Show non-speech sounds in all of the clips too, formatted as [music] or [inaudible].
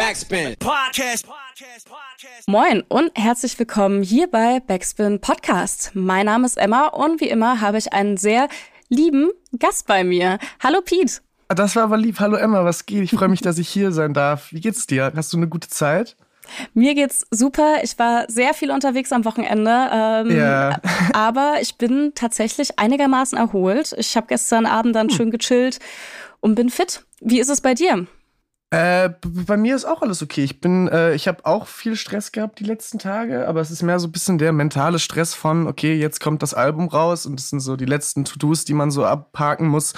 Backspin. Podcast. Moin und herzlich willkommen hier bei Backspin Podcast. Mein Name ist Emma und wie immer habe ich einen sehr lieben Gast bei mir. Hallo Pete. Das war aber lieb. Hallo Emma, was geht? Ich freue mich, dass ich hier sein darf. Wie geht's dir? Hast du eine gute Zeit? Mir geht's super. Ich war sehr viel unterwegs am Wochenende. Ähm, ja. aber ich bin tatsächlich einigermaßen erholt. Ich habe gestern Abend dann hm. schön gechillt und bin fit. Wie ist es bei dir? Äh, bei mir ist auch alles okay. Ich bin, äh, ich habe auch viel Stress gehabt die letzten Tage, aber es ist mehr so ein bisschen der mentale Stress von, okay, jetzt kommt das Album raus und das sind so die letzten To-Dos, die man so abhaken muss.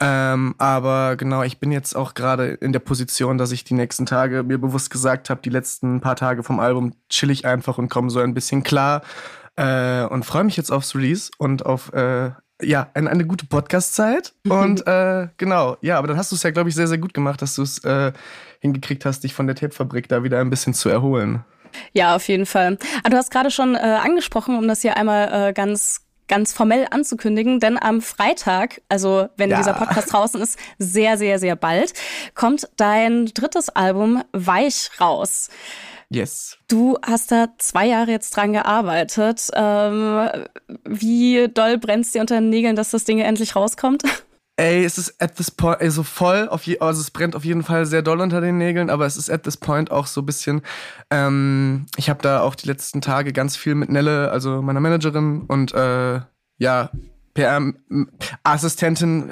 Ähm, aber genau, ich bin jetzt auch gerade in der Position, dass ich die nächsten Tage mir bewusst gesagt habe, die letzten paar Tage vom Album chill ich einfach und komme so ein bisschen klar äh, und freue mich jetzt aufs Release und auf äh, ja, eine, eine gute Podcast-Zeit. Und äh, genau, ja, aber dann hast du es ja, glaube ich, sehr, sehr gut gemacht, dass du es äh, hingekriegt hast, dich von der Tapefabrik da wieder ein bisschen zu erholen. Ja, auf jeden Fall. Aber ah, du hast gerade schon äh, angesprochen, um das hier einmal äh, ganz ganz formell anzukündigen, denn am Freitag, also wenn ja. dieser Podcast draußen ist, sehr, sehr, sehr bald, kommt dein drittes Album Weich raus. Yes. Du hast da zwei Jahre jetzt dran gearbeitet. Ähm, wie doll brennst dir unter den Nägeln, dass das Ding endlich rauskommt? [laughs] Ey, es ist at this point, also voll, auf je, also es brennt auf jeden Fall sehr doll unter den Nägeln, aber es ist at this point auch so ein bisschen, ähm, ich habe da auch die letzten Tage ganz viel mit Nelle, also meiner Managerin und äh, ja, PR-Assistentin,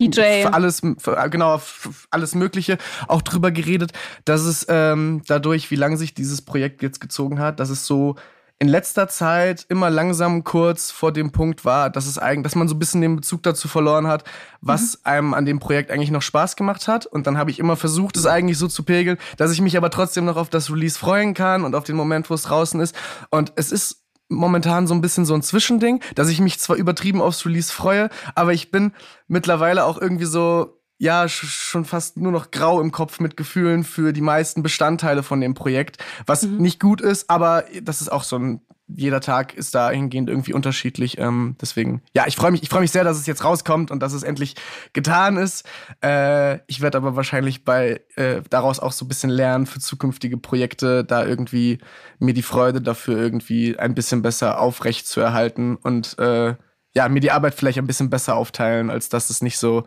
DJ. für alles, für, genau, für alles Mögliche auch drüber geredet, dass es ähm, dadurch, wie lange sich dieses Projekt jetzt gezogen hat, dass es so in letzter Zeit immer langsam kurz vor dem Punkt war, dass es eigentlich, dass man so ein bisschen den Bezug dazu verloren hat, was mhm. einem an dem Projekt eigentlich noch Spaß gemacht hat. Und dann habe ich immer versucht, es eigentlich so zu pegeln, dass ich mich aber trotzdem noch auf das Release freuen kann und auf den Moment, wo es draußen ist. Und es ist momentan so ein bisschen so ein Zwischending, dass ich mich zwar übertrieben aufs Release freue, aber ich bin mittlerweile auch irgendwie so ja schon fast nur noch grau im Kopf mit Gefühlen für die meisten Bestandteile von dem Projekt, was mhm. nicht gut ist, aber das ist auch so ein jeder Tag ist da hingehend irgendwie unterschiedlich. Ähm, deswegen, ja, ich freue mich, ich freue mich sehr, dass es jetzt rauskommt und dass es endlich getan ist. Äh, ich werde aber wahrscheinlich bei äh, daraus auch so ein bisschen lernen für zukünftige Projekte, da irgendwie mir die Freude dafür irgendwie ein bisschen besser aufrecht zu erhalten und äh, ja, mir die Arbeit vielleicht ein bisschen besser aufteilen, als dass es nicht so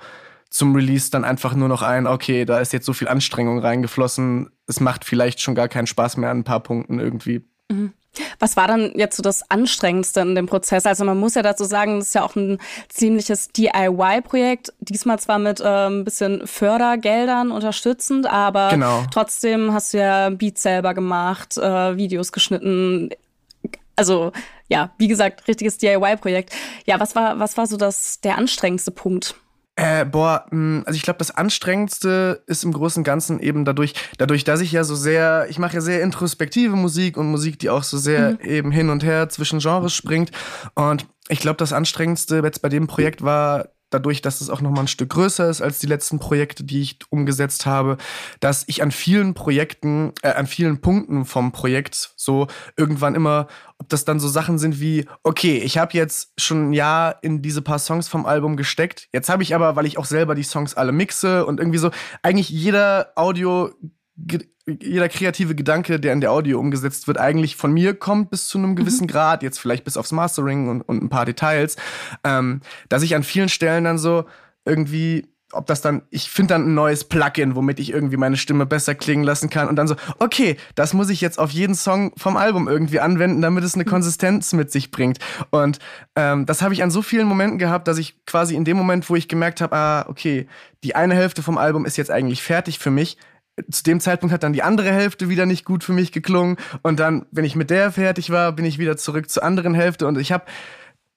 zum Release dann einfach nur noch ein, okay, da ist jetzt so viel Anstrengung reingeflossen, es macht vielleicht schon gar keinen Spaß mehr an ein paar Punkten irgendwie. Mhm. Was war dann jetzt so das Anstrengendste in dem Prozess? Also man muss ja dazu sagen, das ist ja auch ein ziemliches DIY-Projekt. Diesmal zwar mit äh, ein bisschen Fördergeldern unterstützend, aber genau. trotzdem hast du ja Beats selber gemacht, äh, Videos geschnitten. Also ja, wie gesagt, richtiges DIY-Projekt. Ja, was war, was war so das der anstrengendste Punkt? Äh, boah, mh, hm, also ich glaube, das Anstrengendste ist im Großen und Ganzen eben dadurch, dadurch, dass ich ja so sehr, ich mache ja sehr introspektive Musik und Musik, die auch so sehr mhm. eben hin und her zwischen Genres springt. Und ich glaube, das Anstrengendste jetzt bei dem Projekt war dadurch, dass es auch noch mal ein Stück größer ist als die letzten Projekte, die ich umgesetzt habe, dass ich an vielen Projekten, äh, an vielen Punkten vom Projekt so irgendwann immer, ob das dann so Sachen sind wie, okay, ich habe jetzt schon ein Jahr in diese paar Songs vom Album gesteckt, jetzt habe ich aber, weil ich auch selber die Songs alle mixe und irgendwie so, eigentlich jeder Audio jeder kreative Gedanke, der in der Audio umgesetzt wird, eigentlich von mir kommt bis zu einem mhm. gewissen mhm. Grad, jetzt vielleicht bis aufs Mastering und, und ein paar Details, ähm, dass ich an vielen Stellen dann so irgendwie ob das dann, ich finde dann ein neues Plugin, womit ich irgendwie meine Stimme besser klingen lassen kann und dann so, okay, das muss ich jetzt auf jeden Song vom Album irgendwie anwenden, damit es eine mhm. Konsistenz mit sich bringt. Und ähm, das habe ich an so vielen Momenten gehabt, dass ich quasi in dem Moment, wo ich gemerkt habe, ah, okay, die eine Hälfte vom Album ist jetzt eigentlich fertig für mich, zu dem Zeitpunkt hat dann die andere Hälfte wieder nicht gut für mich geklungen. Und dann, wenn ich mit der fertig war, bin ich wieder zurück zur anderen Hälfte. Und ich habe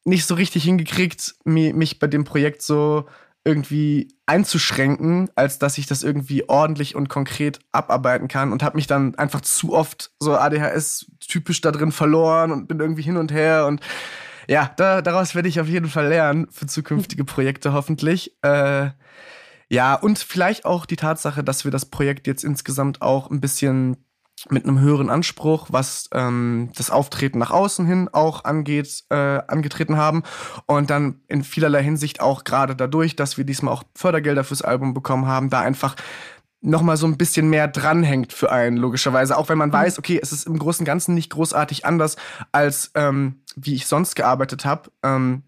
nicht so richtig hingekriegt, mich bei dem Projekt so irgendwie einzuschränken, als dass ich das irgendwie ordentlich und konkret abarbeiten kann und habe mich dann einfach zu oft so ADHS typisch da drin verloren und bin irgendwie hin und her und ja, da, daraus werde ich auf jeden Fall lernen für zukünftige Projekte hoffentlich. Äh, ja, und vielleicht auch die Tatsache, dass wir das Projekt jetzt insgesamt auch ein bisschen mit einem höheren Anspruch, was ähm, das Auftreten nach außen hin auch angeht, äh, angetreten haben. Und dann in vielerlei Hinsicht auch gerade dadurch, dass wir diesmal auch Fördergelder fürs Album bekommen haben, da einfach nochmal so ein bisschen mehr dranhängt für einen, logischerweise. Auch wenn man mhm. weiß, okay, es ist im Großen und Ganzen nicht großartig anders, als ähm, wie ich sonst gearbeitet habe. Ähm,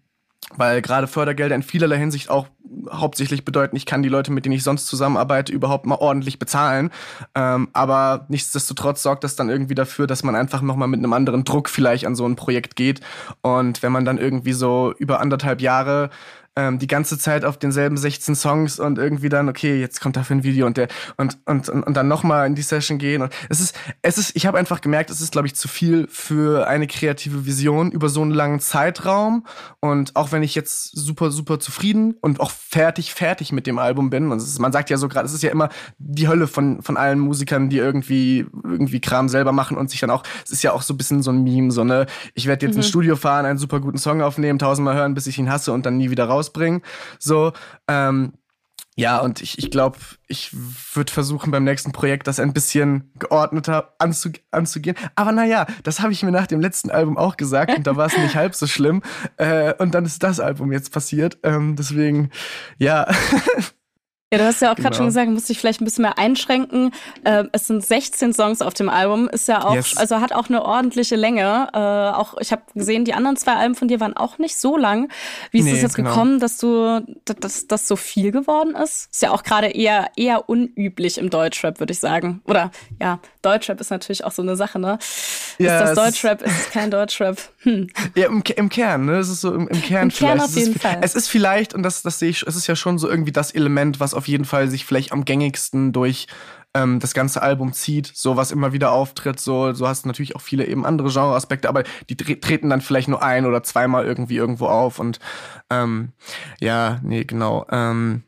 weil gerade Fördergelder in vielerlei Hinsicht auch hauptsächlich bedeuten, ich kann die Leute, mit denen ich sonst zusammenarbeite, überhaupt mal ordentlich bezahlen. Ähm, aber nichtsdestotrotz sorgt das dann irgendwie dafür, dass man einfach nochmal mit einem anderen Druck vielleicht an so ein Projekt geht. Und wenn man dann irgendwie so über anderthalb Jahre ähm, die ganze Zeit auf denselben 16 Songs und irgendwie dann, okay, jetzt kommt dafür ein Video und der und, und, und, und dann nochmal in die Session gehen. Und es ist, es ist, ich habe einfach gemerkt, es ist, glaube ich, zu viel für eine kreative Vision über so einen langen Zeitraum. Und auch wenn ich jetzt super, super zufrieden und auch fertig, fertig mit dem Album bin, und ist, man sagt ja so gerade, es ist ja immer die Hölle von, von allen Musikern, die irgendwie, irgendwie Kram selber machen und sich dann auch, es ist ja auch so ein bisschen so ein Meme, so ne, ich werde jetzt mhm. ins Studio fahren, einen super guten Song aufnehmen, tausendmal hören, bis ich ihn hasse und dann nie wieder raus rausbringen. So, ähm, ja, und ich, ich glaube, ich würde versuchen, beim nächsten Projekt das ein bisschen geordneter anzu, anzugehen. Aber naja, das habe ich mir nach dem letzten Album auch gesagt und da war es nicht halb so schlimm. Äh, und dann ist das Album jetzt passiert. Ähm, deswegen, ja. [laughs] Ja, du hast ja auch gerade genau. schon gesagt, musste ich vielleicht ein bisschen mehr einschränken. Äh, es sind 16 Songs auf dem Album, ist ja auch, yes. also hat auch eine ordentliche Länge. Äh, auch ich habe gesehen, die anderen zwei Alben von dir waren auch nicht so lang. Wie ist es nee, jetzt genau. gekommen, dass du, dass das so viel geworden ist? Ist ja auch gerade eher eher unüblich im Deutschrap, würde ich sagen. Oder ja, Deutschrap ist natürlich auch so eine Sache, ne? Ja, ist das Deutschrap? Ist es kein Deutschrap? Hm. Ja, im, im Kern, ne? Es ist so im, im Kern Im vielleicht. Kern auf jeden es ist, Fall. Es ist vielleicht und das das sehe ich, es ist ja schon so irgendwie das Element, was auf jeden Fall sich vielleicht am gängigsten durch ähm, das ganze Album zieht, so was immer wieder auftritt, so, so hast du natürlich auch viele eben andere Genreaspekte, aber die treten dann vielleicht nur ein oder zweimal irgendwie irgendwo auf und ähm, ja, nee, genau. Ähm,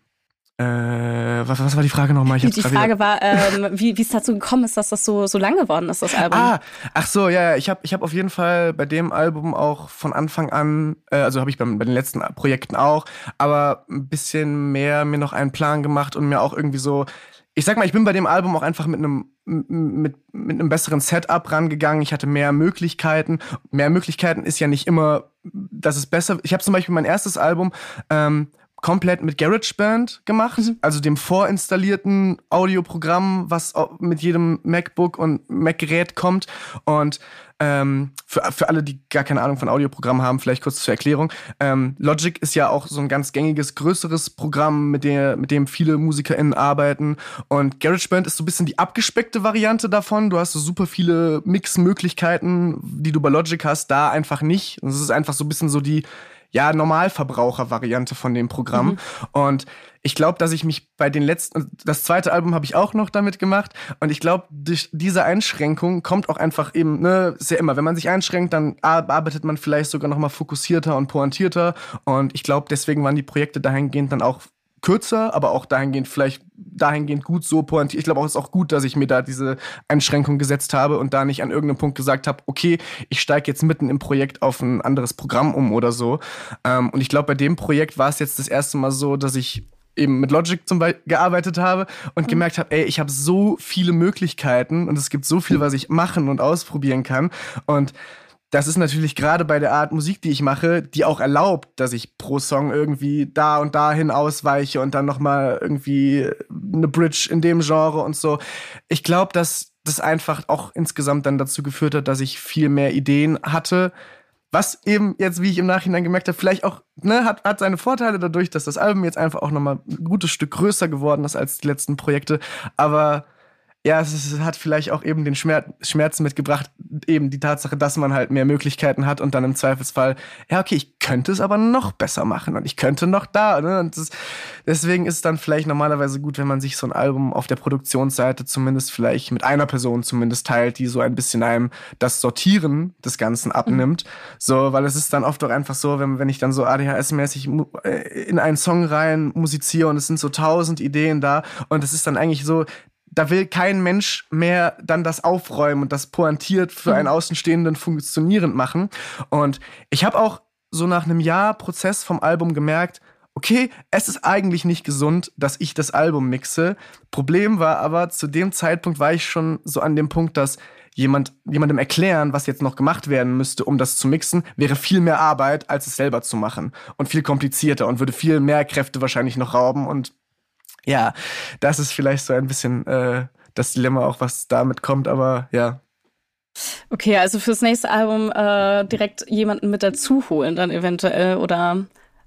äh, was, was war die Frage nochmal? Ich die Frage war, ähm, wie es dazu gekommen ist, dass das so, so lang geworden ist, das Album. Ah, ach so, ja. Ich habe ich hab auf jeden Fall bei dem Album auch von Anfang an, äh, also habe ich bei, bei den letzten Projekten auch, aber ein bisschen mehr mir noch einen Plan gemacht und mir auch irgendwie so, ich sag mal, ich bin bei dem Album auch einfach mit einem mit, mit einem besseren Setup rangegangen. Ich hatte mehr Möglichkeiten. Mehr Möglichkeiten ist ja nicht immer, dass es besser. Ich habe zum Beispiel mein erstes Album ähm, komplett mit GarageBand gemacht, mhm. also dem vorinstallierten Audioprogramm, was mit jedem MacBook und Mac-Gerät kommt. Und ähm, für, für alle, die gar keine Ahnung von Audioprogrammen haben, vielleicht kurz zur Erklärung. Ähm, Logic ist ja auch so ein ganz gängiges, größeres Programm, mit, der, mit dem viele MusikerInnen arbeiten. Und GarageBand ist so ein bisschen die abgespeckte Variante davon. Du hast so super viele Mix-Möglichkeiten, die du bei Logic hast, da einfach nicht. Und es ist einfach so ein bisschen so die ja, Normalverbraucher-Variante von dem Programm. Mhm. Und ich glaube, dass ich mich bei den letzten, das zweite Album habe ich auch noch damit gemacht. Und ich glaube, durch diese Einschränkung kommt auch einfach eben, ne, ist ja immer, wenn man sich einschränkt, dann arbeitet man vielleicht sogar noch mal fokussierter und pointierter. Und ich glaube, deswegen waren die Projekte dahingehend dann auch kürzer, aber auch dahingehend vielleicht dahingehend gut so pointiert. Ich glaube auch, es ist auch gut, dass ich mir da diese Einschränkung gesetzt habe und da nicht an irgendeinem Punkt gesagt habe, okay, ich steige jetzt mitten im Projekt auf ein anderes Programm um oder so. Ähm, und ich glaube, bei dem Projekt war es jetzt das erste Mal so, dass ich eben mit Logic zum Beispiel gearbeitet habe und mhm. gemerkt habe, ey, ich habe so viele Möglichkeiten und es gibt so viel, was ich machen und ausprobieren kann. Und das ist natürlich gerade bei der Art Musik, die ich mache, die auch erlaubt, dass ich pro Song irgendwie da und dahin ausweiche und dann nochmal irgendwie eine Bridge in dem Genre und so. Ich glaube, dass das einfach auch insgesamt dann dazu geführt hat, dass ich viel mehr Ideen hatte. Was eben jetzt, wie ich im Nachhinein gemerkt habe, vielleicht auch, ne, hat, hat seine Vorteile dadurch, dass das Album jetzt einfach auch nochmal ein gutes Stück größer geworden ist als die letzten Projekte. Aber ja, es, es, hat vielleicht auch eben den Schmerz, Schmerz mitgebracht, eben die Tatsache, dass man halt mehr Möglichkeiten hat und dann im Zweifelsfall, ja, okay, ich könnte es aber noch besser machen und ich könnte noch da. Ne? Und das, deswegen ist es dann vielleicht normalerweise gut, wenn man sich so ein Album auf der Produktionsseite zumindest vielleicht mit einer Person zumindest teilt, die so ein bisschen einem das Sortieren des Ganzen abnimmt. Mhm. So, weil es ist dann oft auch einfach so, wenn, wenn ich dann so ADHS-mäßig äh, in einen Song rein musiziere und es sind so tausend Ideen da und es ist dann eigentlich so, da will kein Mensch mehr dann das aufräumen und das pointiert für einen mhm. Außenstehenden funktionierend machen. Und ich habe auch so nach einem Jahr Prozess vom Album gemerkt, okay, es ist eigentlich nicht gesund, dass ich das Album mixe. Problem war aber, zu dem Zeitpunkt war ich schon so an dem Punkt, dass jemand, jemandem erklären, was jetzt noch gemacht werden müsste, um das zu mixen, wäre viel mehr Arbeit, als es selber zu machen. Und viel komplizierter und würde viel mehr Kräfte wahrscheinlich noch rauben und ja, das ist vielleicht so ein bisschen äh, das Dilemma auch, was damit kommt, aber ja. Okay, also fürs nächste Album äh, direkt jemanden mit dazu holen dann eventuell oder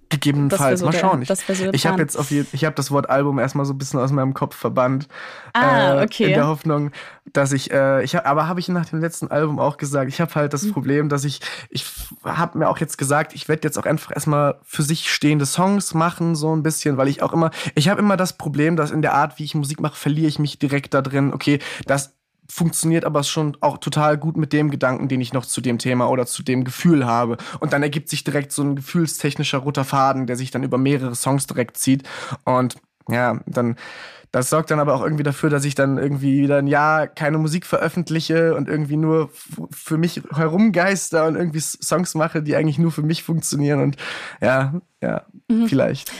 Gegebenenfalls. so Mal schauen. Der, so ich habe jetzt auf je, ich habe das Wort Album erstmal so ein bisschen aus meinem Kopf verbannt. Ah, äh, okay. In der Hoffnung, dass ich, äh, ich hab, aber habe ich nach dem letzten Album auch gesagt, ich habe halt das mhm. Problem, dass ich, ich habe mir auch jetzt gesagt, ich werde jetzt auch einfach erstmal für sich stehende Songs machen, so ein bisschen, weil ich auch immer, ich habe immer das Problem, dass in der Art, wie ich Musik mache, verliere ich mich direkt da drin. Okay, das funktioniert aber schon auch total gut mit dem Gedanken, den ich noch zu dem Thema oder zu dem Gefühl habe. Und dann ergibt sich direkt so ein gefühlstechnischer roter Faden, der sich dann über mehrere Songs direkt zieht. Und ja, dann, das sorgt dann aber auch irgendwie dafür, dass ich dann irgendwie wieder ein Jahr keine Musik veröffentliche und irgendwie nur für mich herumgeister und irgendwie Songs mache, die eigentlich nur für mich funktionieren. Und ja, ja, mhm. vielleicht.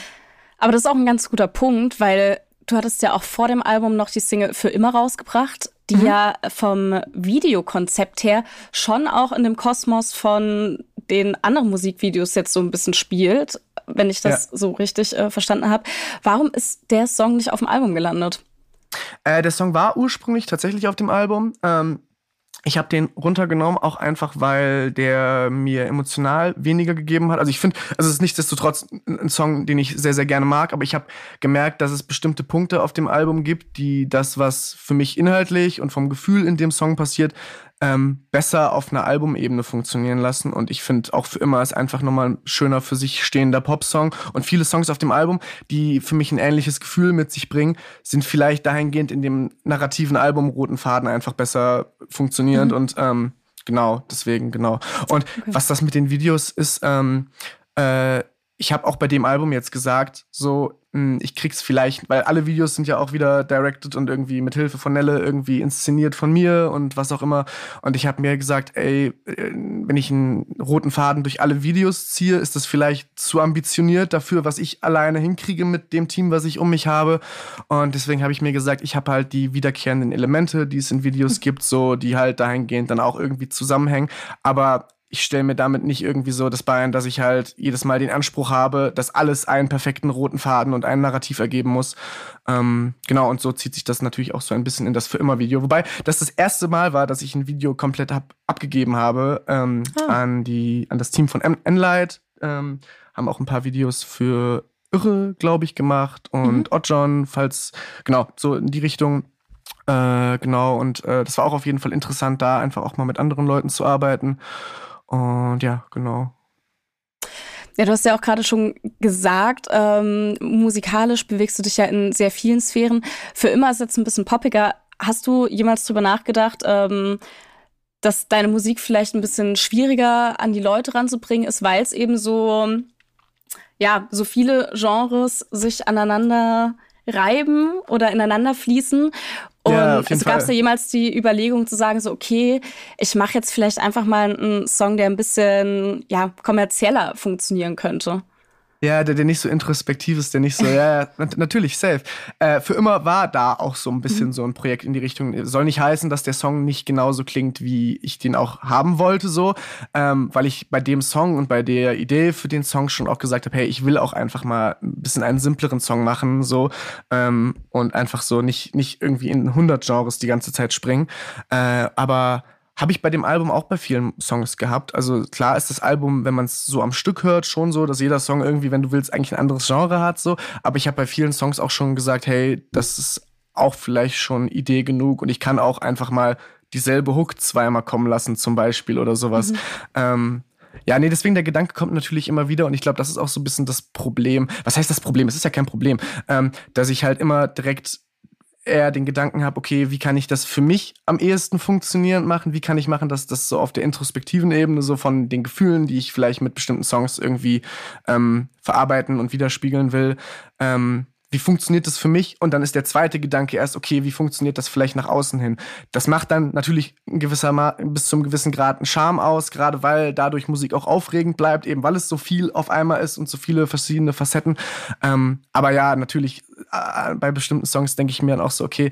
Aber das ist auch ein ganz guter Punkt, weil du hattest ja auch vor dem Album noch die Single für immer rausgebracht die mhm. ja vom Videokonzept her schon auch in dem Kosmos von den anderen Musikvideos jetzt so ein bisschen spielt, wenn ich das ja. so richtig äh, verstanden habe. Warum ist der Song nicht auf dem Album gelandet? Äh, der Song war ursprünglich tatsächlich auf dem Album. Ähm, ich habe den runtergenommen, auch einfach, weil der mir emotional weniger gegeben hat. Also ich finde, also es ist nichtsdestotrotz ein Song, den ich sehr, sehr gerne mag, aber ich habe gemerkt, dass es bestimmte Punkte auf dem Album gibt, die das, was für mich inhaltlich und vom Gefühl in dem Song passiert, ähm, besser auf einer Albumebene funktionieren lassen. Und ich finde auch für immer ist einfach nochmal ein schöner für sich stehender Popsong. Und viele Songs auf dem Album, die für mich ein ähnliches Gefühl mit sich bringen, sind vielleicht dahingehend in dem narrativen Album Roten Faden einfach besser funktionierend. Mhm. Und ähm, genau, deswegen, genau. Und okay. was das mit den Videos ist, ähm, äh, ich habe auch bei dem Album jetzt gesagt, so, hm, ich krieg's vielleicht, weil alle Videos sind ja auch wieder directed und irgendwie mit Hilfe von Nelle irgendwie inszeniert von mir und was auch immer. Und ich habe mir gesagt, ey, äh, wenn ich einen roten Faden durch alle Videos ziehe, ist das vielleicht zu ambitioniert dafür, was ich alleine hinkriege mit dem Team, was ich um mich habe. Und deswegen habe ich mir gesagt, ich habe halt die wiederkehrenden Elemente, die es in Videos [laughs] gibt, so, die halt dahingehend dann auch irgendwie zusammenhängen. Aber ich stelle mir damit nicht irgendwie so das Bein, dass ich halt jedes Mal den Anspruch habe, dass alles einen perfekten roten Faden und ein Narrativ ergeben muss. Ähm, genau, und so zieht sich das natürlich auch so ein bisschen in das für immer Video. Wobei das das erste Mal war, dass ich ein Video komplett hab, abgegeben habe ähm, ah. an, die, an das Team von Enlight. Ähm, haben auch ein paar Videos für Irre, glaube ich, gemacht und mhm. Oddjohn, falls, genau, so in die Richtung. Äh, genau, und äh, das war auch auf jeden Fall interessant, da einfach auch mal mit anderen Leuten zu arbeiten. Und ja, genau. Ja, du hast ja auch gerade schon gesagt, ähm, musikalisch bewegst du dich ja in sehr vielen Sphären. Für immer ist jetzt ein bisschen poppiger. Hast du jemals drüber nachgedacht, ähm, dass deine Musik vielleicht ein bisschen schwieriger an die Leute ranzubringen ist, weil es eben so, ja, so viele Genres sich aneinander reiben oder ineinander fließen und ja, also gab es da jemals die Überlegung zu sagen, so, okay, ich mache jetzt vielleicht einfach mal einen Song, der ein bisschen ja, kommerzieller funktionieren könnte? Ja, der, der nicht so introspektiv ist, der nicht so, ja, ja natürlich, safe. Äh, für immer war da auch so ein bisschen mhm. so ein Projekt in die Richtung. Soll nicht heißen, dass der Song nicht genauso klingt, wie ich den auch haben wollte, so. Ähm, weil ich bei dem Song und bei der Idee für den Song schon auch gesagt habe, hey, ich will auch einfach mal ein bisschen einen simpleren Song machen, so. Ähm, und einfach so nicht, nicht irgendwie in 100 Genres die ganze Zeit springen. Äh, aber habe ich bei dem Album auch bei vielen Songs gehabt. Also klar ist das Album, wenn man es so am Stück hört, schon so, dass jeder Song irgendwie, wenn du willst, eigentlich ein anderes Genre hat. So. Aber ich habe bei vielen Songs auch schon gesagt, hey, das ist auch vielleicht schon Idee genug und ich kann auch einfach mal dieselbe Hook zweimal kommen lassen, zum Beispiel oder sowas. Mhm. Ähm, ja, nee, deswegen der Gedanke kommt natürlich immer wieder und ich glaube, das ist auch so ein bisschen das Problem. Was heißt das Problem? Es ist ja kein Problem, ähm, dass ich halt immer direkt eher den Gedanken habe, okay, wie kann ich das für mich am ehesten funktionierend machen? Wie kann ich machen, dass das so auf der introspektiven Ebene, so von den Gefühlen, die ich vielleicht mit bestimmten Songs irgendwie ähm, verarbeiten und widerspiegeln will, ähm, wie funktioniert das für mich? Und dann ist der zweite Gedanke erst, okay, wie funktioniert das vielleicht nach außen hin? Das macht dann natürlich ein gewisser Ma bis zum gewissen Grad einen Charme aus, gerade weil dadurch Musik auch aufregend bleibt, eben weil es so viel auf einmal ist und so viele verschiedene Facetten. Ähm, aber ja, natürlich, bei bestimmten Songs denke ich mir dann auch so, okay,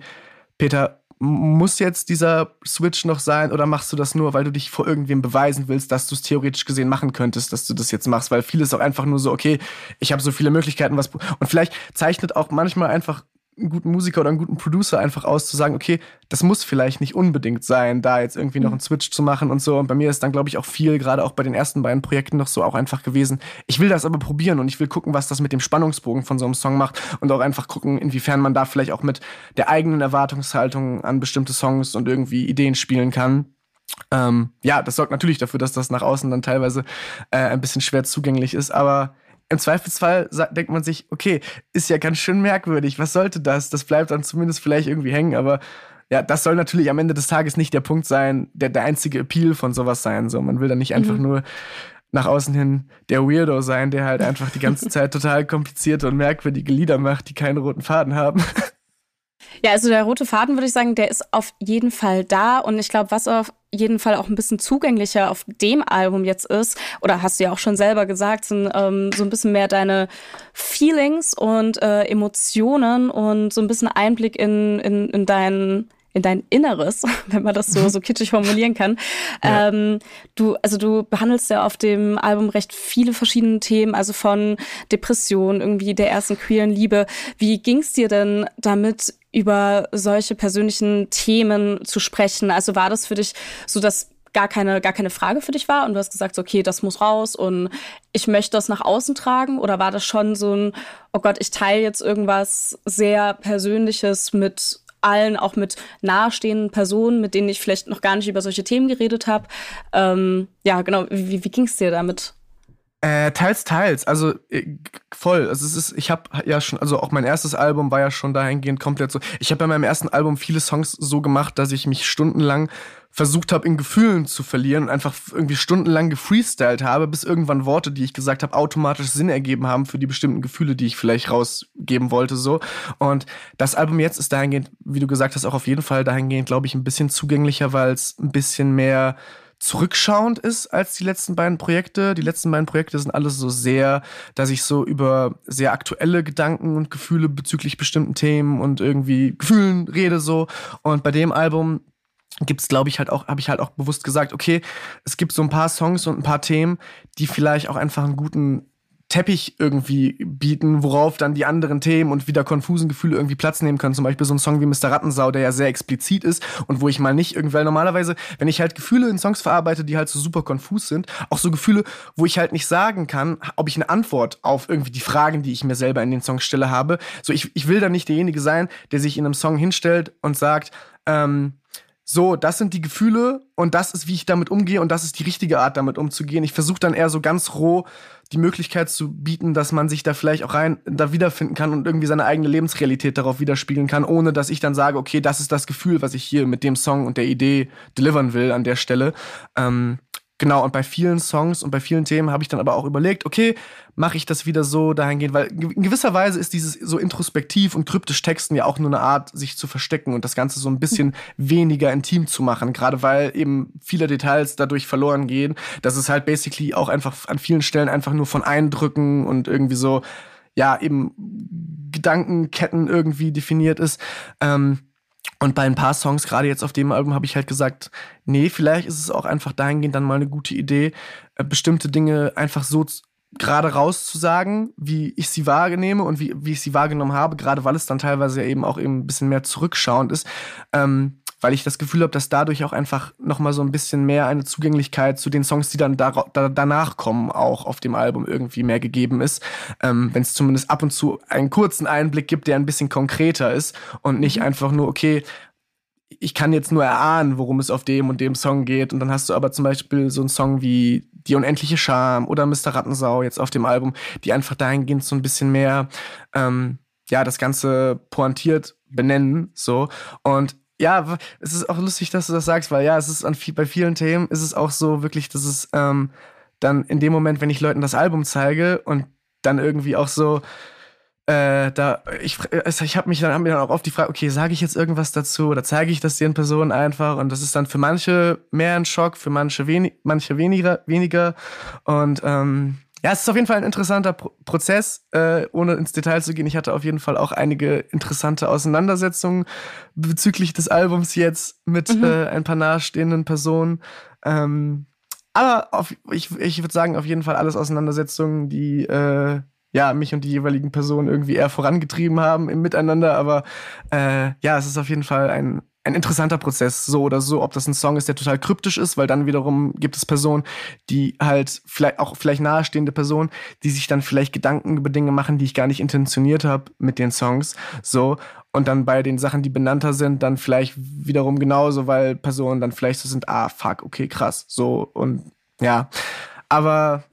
Peter, muss jetzt dieser Switch noch sein oder machst du das nur, weil du dich vor irgendwem beweisen willst, dass du es theoretisch gesehen machen könntest, dass du das jetzt machst? Weil vieles auch einfach nur so, okay, ich habe so viele Möglichkeiten, was. Und vielleicht zeichnet auch manchmal einfach einen guten Musiker oder einen guten Producer einfach aus, zu sagen, okay, das muss vielleicht nicht unbedingt sein, da jetzt irgendwie noch mhm. einen Switch zu machen und so. Und bei mir ist dann, glaube ich, auch viel, gerade auch bei den ersten beiden Projekten noch so auch einfach gewesen. Ich will das aber probieren und ich will gucken, was das mit dem Spannungsbogen von so einem Song macht und auch einfach gucken, inwiefern man da vielleicht auch mit der eigenen Erwartungshaltung an bestimmte Songs und irgendwie Ideen spielen kann. Ähm, ja, das sorgt natürlich dafür, dass das nach außen dann teilweise äh, ein bisschen schwer zugänglich ist, aber im Zweifelsfall denkt man sich, okay, ist ja ganz schön merkwürdig, was sollte das? Das bleibt dann zumindest vielleicht irgendwie hängen, aber ja, das soll natürlich am Ende des Tages nicht der Punkt sein, der, der einzige Appeal von sowas sein. So, man will da nicht einfach mhm. nur nach außen hin der Weirdo sein, der halt einfach die ganze [laughs] Zeit total komplizierte und merkwürdige Lieder macht, die keinen roten Faden haben. Ja, also der rote Faden würde ich sagen, der ist auf jeden Fall da und ich glaube, was auf jeden Fall auch ein bisschen zugänglicher auf dem Album jetzt ist, oder hast du ja auch schon selber gesagt, sind ähm, so ein bisschen mehr deine Feelings und äh, Emotionen und so ein bisschen Einblick in, in, in deinen in dein Inneres, [laughs] wenn man das so, so kitschig formulieren kann. Ja. Ähm, du, also du behandelst ja auf dem Album recht viele verschiedene Themen, also von Depression, irgendwie der ersten queeren Liebe. Wie ging's dir denn damit, über solche persönlichen Themen zu sprechen? Also war das für dich so, dass gar keine, gar keine Frage für dich war und du hast gesagt, okay, das muss raus und ich möchte das nach außen tragen? Oder war das schon so ein, oh Gott, ich teile jetzt irgendwas sehr Persönliches mit allen, auch mit nahestehenden Personen, mit denen ich vielleicht noch gar nicht über solche Themen geredet habe? Ähm, ja, genau, wie, wie ging es dir damit? Äh, teils, teils. Also äh, voll. Also es ist, ich habe ja schon, also auch mein erstes Album war ja schon dahingehend komplett so. Ich habe bei meinem ersten Album viele Songs so gemacht, dass ich mich stundenlang versucht habe, in Gefühlen zu verlieren und einfach irgendwie stundenlang gefreestylt habe, bis irgendwann Worte, die ich gesagt habe, automatisch Sinn ergeben haben für die bestimmten Gefühle, die ich vielleicht rausgeben wollte, so. Und das Album jetzt ist dahingehend, wie du gesagt hast, auch auf jeden Fall dahingehend, glaube ich, ein bisschen zugänglicher, weil es ein bisschen mehr zurückschauend ist als die letzten beiden Projekte. Die letzten beiden Projekte sind alles so sehr, dass ich so über sehr aktuelle Gedanken und Gefühle bezüglich bestimmten Themen und irgendwie Gefühlen rede so. Und bei dem Album gibt's glaube ich halt auch habe ich halt auch bewusst gesagt okay es gibt so ein paar Songs und ein paar Themen die vielleicht auch einfach einen guten Teppich irgendwie bieten, worauf dann die anderen Themen und wieder konfusen Gefühle irgendwie Platz nehmen können. Zum Beispiel so ein Song wie Mr. Rattensau, der ja sehr explizit ist und wo ich mal nicht irgendwie, weil normalerweise, wenn ich halt Gefühle in Songs verarbeite, die halt so super konfus sind, auch so Gefühle, wo ich halt nicht sagen kann, ob ich eine Antwort auf irgendwie die Fragen, die ich mir selber in den Songs stelle, habe. So, ich, ich will dann nicht derjenige sein, der sich in einem Song hinstellt und sagt, ähm, so, das sind die Gefühle und das ist, wie ich damit umgehe und das ist die richtige Art, damit umzugehen. Ich versuche dann eher so ganz roh die Möglichkeit zu bieten, dass man sich da vielleicht auch rein da wiederfinden kann und irgendwie seine eigene Lebensrealität darauf widerspiegeln kann, ohne dass ich dann sage, okay, das ist das Gefühl, was ich hier mit dem Song und der Idee delivern will an der Stelle. Ähm, Genau, und bei vielen Songs und bei vielen Themen habe ich dann aber auch überlegt, okay, mache ich das wieder so dahingehend, weil in gewisser Weise ist dieses so introspektiv und kryptisch Texten ja auch nur eine Art, sich zu verstecken und das Ganze so ein bisschen weniger intim zu machen, gerade weil eben viele Details dadurch verloren gehen, dass es halt basically auch einfach an vielen Stellen einfach nur von Eindrücken und irgendwie so, ja, eben Gedankenketten irgendwie definiert ist. Ähm, und bei ein paar Songs, gerade jetzt auf dem Album, habe ich halt gesagt, nee, vielleicht ist es auch einfach dahingehend dann mal eine gute Idee, äh, bestimmte Dinge einfach so gerade rauszusagen, wie ich sie wahrnehme und wie, wie ich sie wahrgenommen habe, gerade weil es dann teilweise eben auch eben ein bisschen mehr zurückschauend ist. Ähm, weil ich das Gefühl habe, dass dadurch auch einfach noch mal so ein bisschen mehr eine Zugänglichkeit zu den Songs, die dann da, da, danach kommen, auch auf dem Album irgendwie mehr gegeben ist. Ähm, Wenn es zumindest ab und zu einen kurzen Einblick gibt, der ein bisschen konkreter ist und nicht mhm. einfach nur, okay, ich kann jetzt nur erahnen, worum es auf dem und dem Song geht. Und dann hast du aber zum Beispiel so einen Song wie Die unendliche Scham oder Mr. Rattensau jetzt auf dem Album, die einfach dahingehend so ein bisschen mehr, ähm, ja, das Ganze pointiert benennen, so. Und ja, es ist auch lustig, dass du das sagst, weil ja, es ist an, bei vielen Themen ist es auch so wirklich, dass es ähm, dann in dem Moment, wenn ich Leuten das Album zeige und dann irgendwie auch so äh, da ich ich habe mich dann hab mir dann auch oft die Frage, okay, sage ich jetzt irgendwas dazu oder zeige ich das den Personen einfach? Und das ist dann für manche mehr ein Schock, für manche wenig, manche weniger weniger. Und ähm, ja, es ist auf jeden Fall ein interessanter Pro Prozess, äh, ohne ins Detail zu gehen. Ich hatte auf jeden Fall auch einige interessante Auseinandersetzungen bezüglich des Albums jetzt mit mhm. äh, ein paar nahestehenden Personen. Ähm, aber auf, ich, ich würde sagen, auf jeden Fall alles Auseinandersetzungen, die äh, ja, mich und die jeweiligen Personen irgendwie eher vorangetrieben haben im Miteinander. Aber äh, ja, es ist auf jeden Fall ein, ein interessanter Prozess, so oder so, ob das ein Song ist, der total kryptisch ist, weil dann wiederum gibt es Personen, die halt vielleicht auch vielleicht nahestehende Personen, die sich dann vielleicht Gedanken über Dinge machen, die ich gar nicht intentioniert habe mit den Songs, so. Und dann bei den Sachen, die benannter sind, dann vielleicht wiederum genauso, weil Personen dann vielleicht so sind, ah fuck, okay, krass, so. Und ja, aber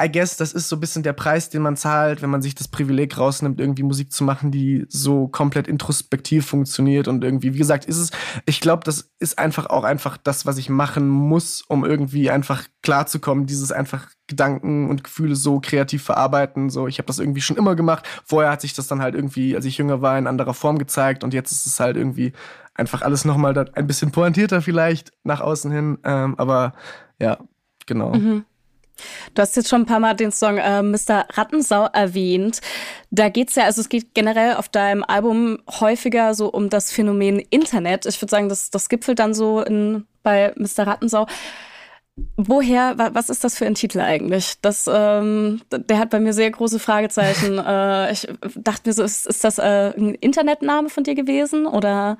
I guess, das ist so ein bisschen der Preis, den man zahlt, wenn man sich das Privileg rausnimmt, irgendwie Musik zu machen, die so komplett introspektiv funktioniert und irgendwie, wie gesagt, ist es, ich glaube, das ist einfach auch einfach das, was ich machen muss, um irgendwie einfach klarzukommen, dieses einfach Gedanken und Gefühle so kreativ verarbeiten. So, ich habe das irgendwie schon immer gemacht. Vorher hat sich das dann halt irgendwie, als ich jünger war, in anderer Form gezeigt und jetzt ist es halt irgendwie einfach alles nochmal ein bisschen pointierter vielleicht nach außen hin. Ähm, aber ja, genau. Mhm. Du hast jetzt schon ein paar Mal den Song äh, Mr. Rattensau erwähnt. Da geht's ja, also es geht generell auf deinem Album häufiger so um das Phänomen Internet. Ich würde sagen, das, das gipfelt dann so in, bei Mr. Rattensau. Woher, was ist das für ein Titel eigentlich? Das, ähm, der hat bei mir sehr große Fragezeichen. [laughs] äh, ich dachte mir so, ist, ist das äh, ein Internetname von dir gewesen oder?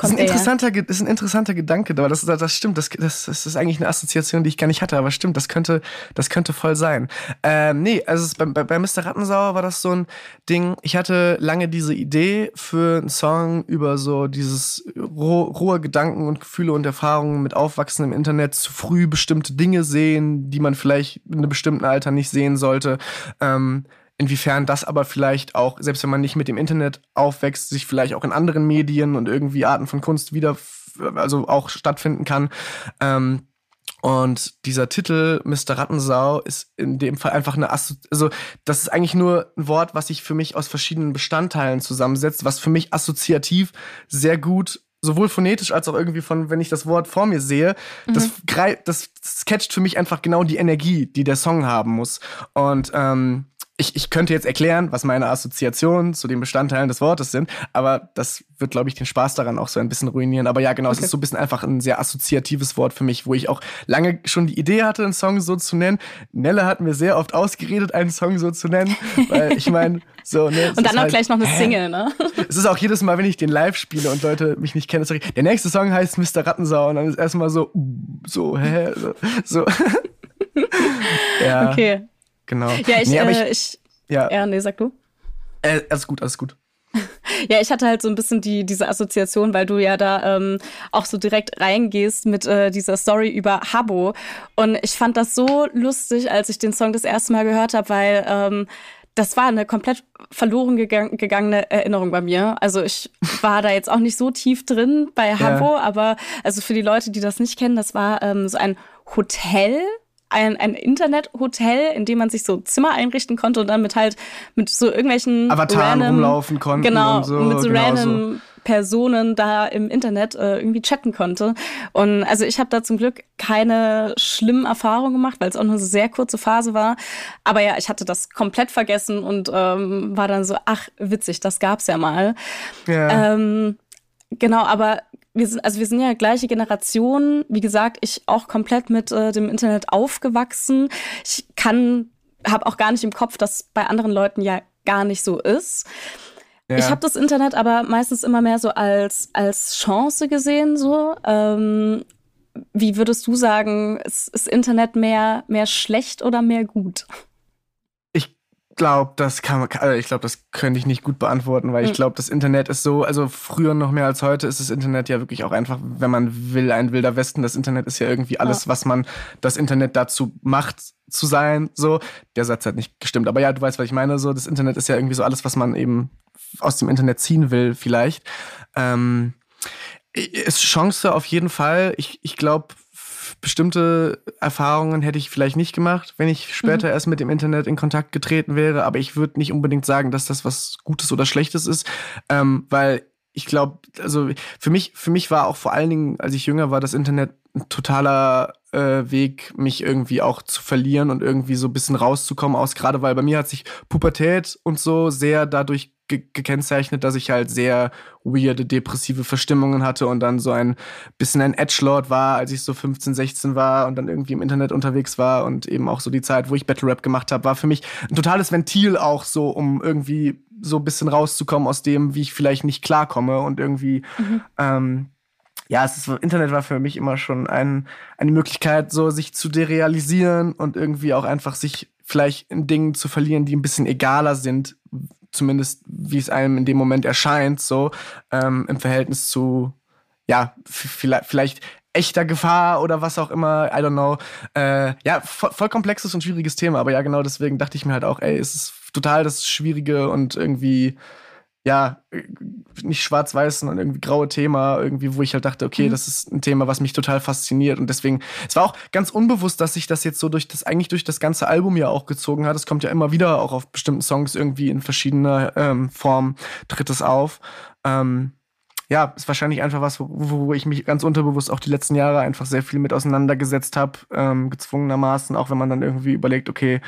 Das ist, ein interessanter, ist ein interessanter Gedanke, aber das, das stimmt, das, das, das ist eigentlich eine Assoziation, die ich gar nicht hatte, aber stimmt, das könnte, das könnte voll sein. Ähm, nee, also bei, bei, bei Mr. Rattensauer war das so ein Ding, ich hatte lange diese Idee für einen Song über so dieses roh, rohe Gedanken und Gefühle und Erfahrungen mit Aufwachsen im Internet, zu früh bestimmte Dinge sehen, die man vielleicht in einem bestimmten Alter nicht sehen sollte. Ähm, Inwiefern das aber vielleicht auch, selbst wenn man nicht mit dem Internet aufwächst, sich vielleicht auch in anderen Medien und irgendwie Arten von Kunst wieder, also auch stattfinden kann. Ähm, und dieser Titel Mr. Rattensau ist in dem Fall einfach eine, Assozi also das ist eigentlich nur ein Wort, was sich für mich aus verschiedenen Bestandteilen zusammensetzt, was für mich assoziativ sehr gut sowohl phonetisch als auch irgendwie von, wenn ich das Wort vor mir sehe, mhm. das, das sketcht für mich einfach genau die Energie, die der Song haben muss. Und ähm, ich, ich könnte jetzt erklären, was meine Assoziationen zu den Bestandteilen des Wortes sind, aber das wird, glaube ich, den Spaß daran auch so ein bisschen ruinieren. Aber ja, genau, okay. es ist so ein bisschen einfach ein sehr assoziatives Wort für mich, wo ich auch lange schon die Idee hatte, einen Song so zu nennen. Nelle hat mir sehr oft ausgeredet, einen Song so zu nennen, weil ich meine, so, ne. Und dann auch halt, gleich noch eine Single, ne? Es ist auch jedes Mal, wenn ich den live spiele und Leute mich nicht kennen, sage ich, der nächste Song heißt Mr. Rattensau und dann ist erstmal so, so, hä, so, so. [laughs] ja. Okay. Genau. Ja, ich, nee, äh, ich, ja. ja, nee, sag du. Äh, alles gut, alles gut. Ja, ich hatte halt so ein bisschen die, diese Assoziation, weil du ja da ähm, auch so direkt reingehst mit äh, dieser Story über Habbo. Und ich fand das so lustig, als ich den Song das erste Mal gehört habe, weil ähm, das war eine komplett verloren gegang gegangene Erinnerung bei mir. Also ich war da jetzt auch nicht so tief drin bei Habbo, ja. aber also für die Leute, die das nicht kennen, das war ähm, so ein Hotel ein, ein Internethotel, in dem man sich so Zimmer einrichten konnte und dann mit halt mit so irgendwelchen Avataren random, rumlaufen konnte genau, und so. mit so genau random so. Personen da im Internet äh, irgendwie chatten konnte. Und also ich habe da zum Glück keine schlimmen Erfahrungen gemacht, weil es auch nur eine sehr kurze Phase war. Aber ja, ich hatte das komplett vergessen und ähm, war dann so, ach, witzig, das gab's ja mal. Ja. Ähm, genau, aber wir sind, also wir sind ja gleiche Generation. Wie gesagt, ich auch komplett mit äh, dem Internet aufgewachsen. Ich kann, habe auch gar nicht im Kopf, dass bei anderen Leuten ja gar nicht so ist. Ja. Ich habe das Internet aber meistens immer mehr so als, als Chance gesehen. So. Ähm, wie würdest du sagen, ist, ist Internet mehr, mehr schlecht oder mehr gut? Glaube, das kann man, also ich glaube, das könnte ich nicht gut beantworten, weil ich hm. glaube, das Internet ist so, also früher noch mehr als heute ist das Internet ja wirklich auch einfach, wenn man will, ein wilder Westen. Das Internet ist ja irgendwie alles, ja. was man das Internet dazu macht zu sein. So, der Satz hat nicht gestimmt, aber ja, du weißt, was ich meine. So, das Internet ist ja irgendwie so alles, was man eben aus dem Internet ziehen will, vielleicht. Ähm, ist Chance auf jeden Fall. Ich, ich glaube, bestimmte Erfahrungen hätte ich vielleicht nicht gemacht, wenn ich später mhm. erst mit dem Internet in Kontakt getreten wäre. Aber ich würde nicht unbedingt sagen, dass das was Gutes oder Schlechtes ist, ähm, weil ich glaube, also für mich, für mich war auch vor allen Dingen, als ich jünger war, das Internet ein totaler äh, Weg, mich irgendwie auch zu verlieren und irgendwie so ein bisschen rauszukommen aus, gerade weil bei mir hat sich Pubertät und so sehr dadurch ge gekennzeichnet, dass ich halt sehr weirde, depressive Verstimmungen hatte und dann so ein bisschen ein Edgelord war, als ich so 15, 16 war und dann irgendwie im Internet unterwegs war und eben auch so die Zeit, wo ich Battle Rap gemacht habe, war für mich ein totales Ventil auch so, um irgendwie so ein bisschen rauszukommen aus dem, wie ich vielleicht nicht klarkomme und irgendwie mhm. ähm, ja, es ist, Internet war für mich immer schon ein, eine Möglichkeit, so sich zu derealisieren und irgendwie auch einfach sich vielleicht in Dingen zu verlieren, die ein bisschen egaler sind, zumindest wie es einem in dem Moment erscheint, so ähm, im Verhältnis zu, ja, vielleicht, vielleicht echter Gefahr oder was auch immer, I don't know. Äh, ja, voll, voll, komplexes und schwieriges Thema, aber ja, genau deswegen dachte ich mir halt auch, ey, es ist total das Schwierige und irgendwie ja, nicht schwarz-weiß, sondern irgendwie graue Thema, irgendwie, wo ich halt dachte, okay, mhm. das ist ein Thema, was mich total fasziniert. Und deswegen, es war auch ganz unbewusst, dass sich das jetzt so durch das, eigentlich durch das ganze Album ja auch gezogen hat. Es kommt ja immer wieder auch auf bestimmten Songs irgendwie in verschiedener ähm, Form tritt es auf. Ähm, ja, ist wahrscheinlich einfach was, wo, wo, ich mich ganz unterbewusst auch die letzten Jahre einfach sehr viel mit auseinandergesetzt habe, ähm, gezwungenermaßen, auch wenn man dann irgendwie überlegt, okay,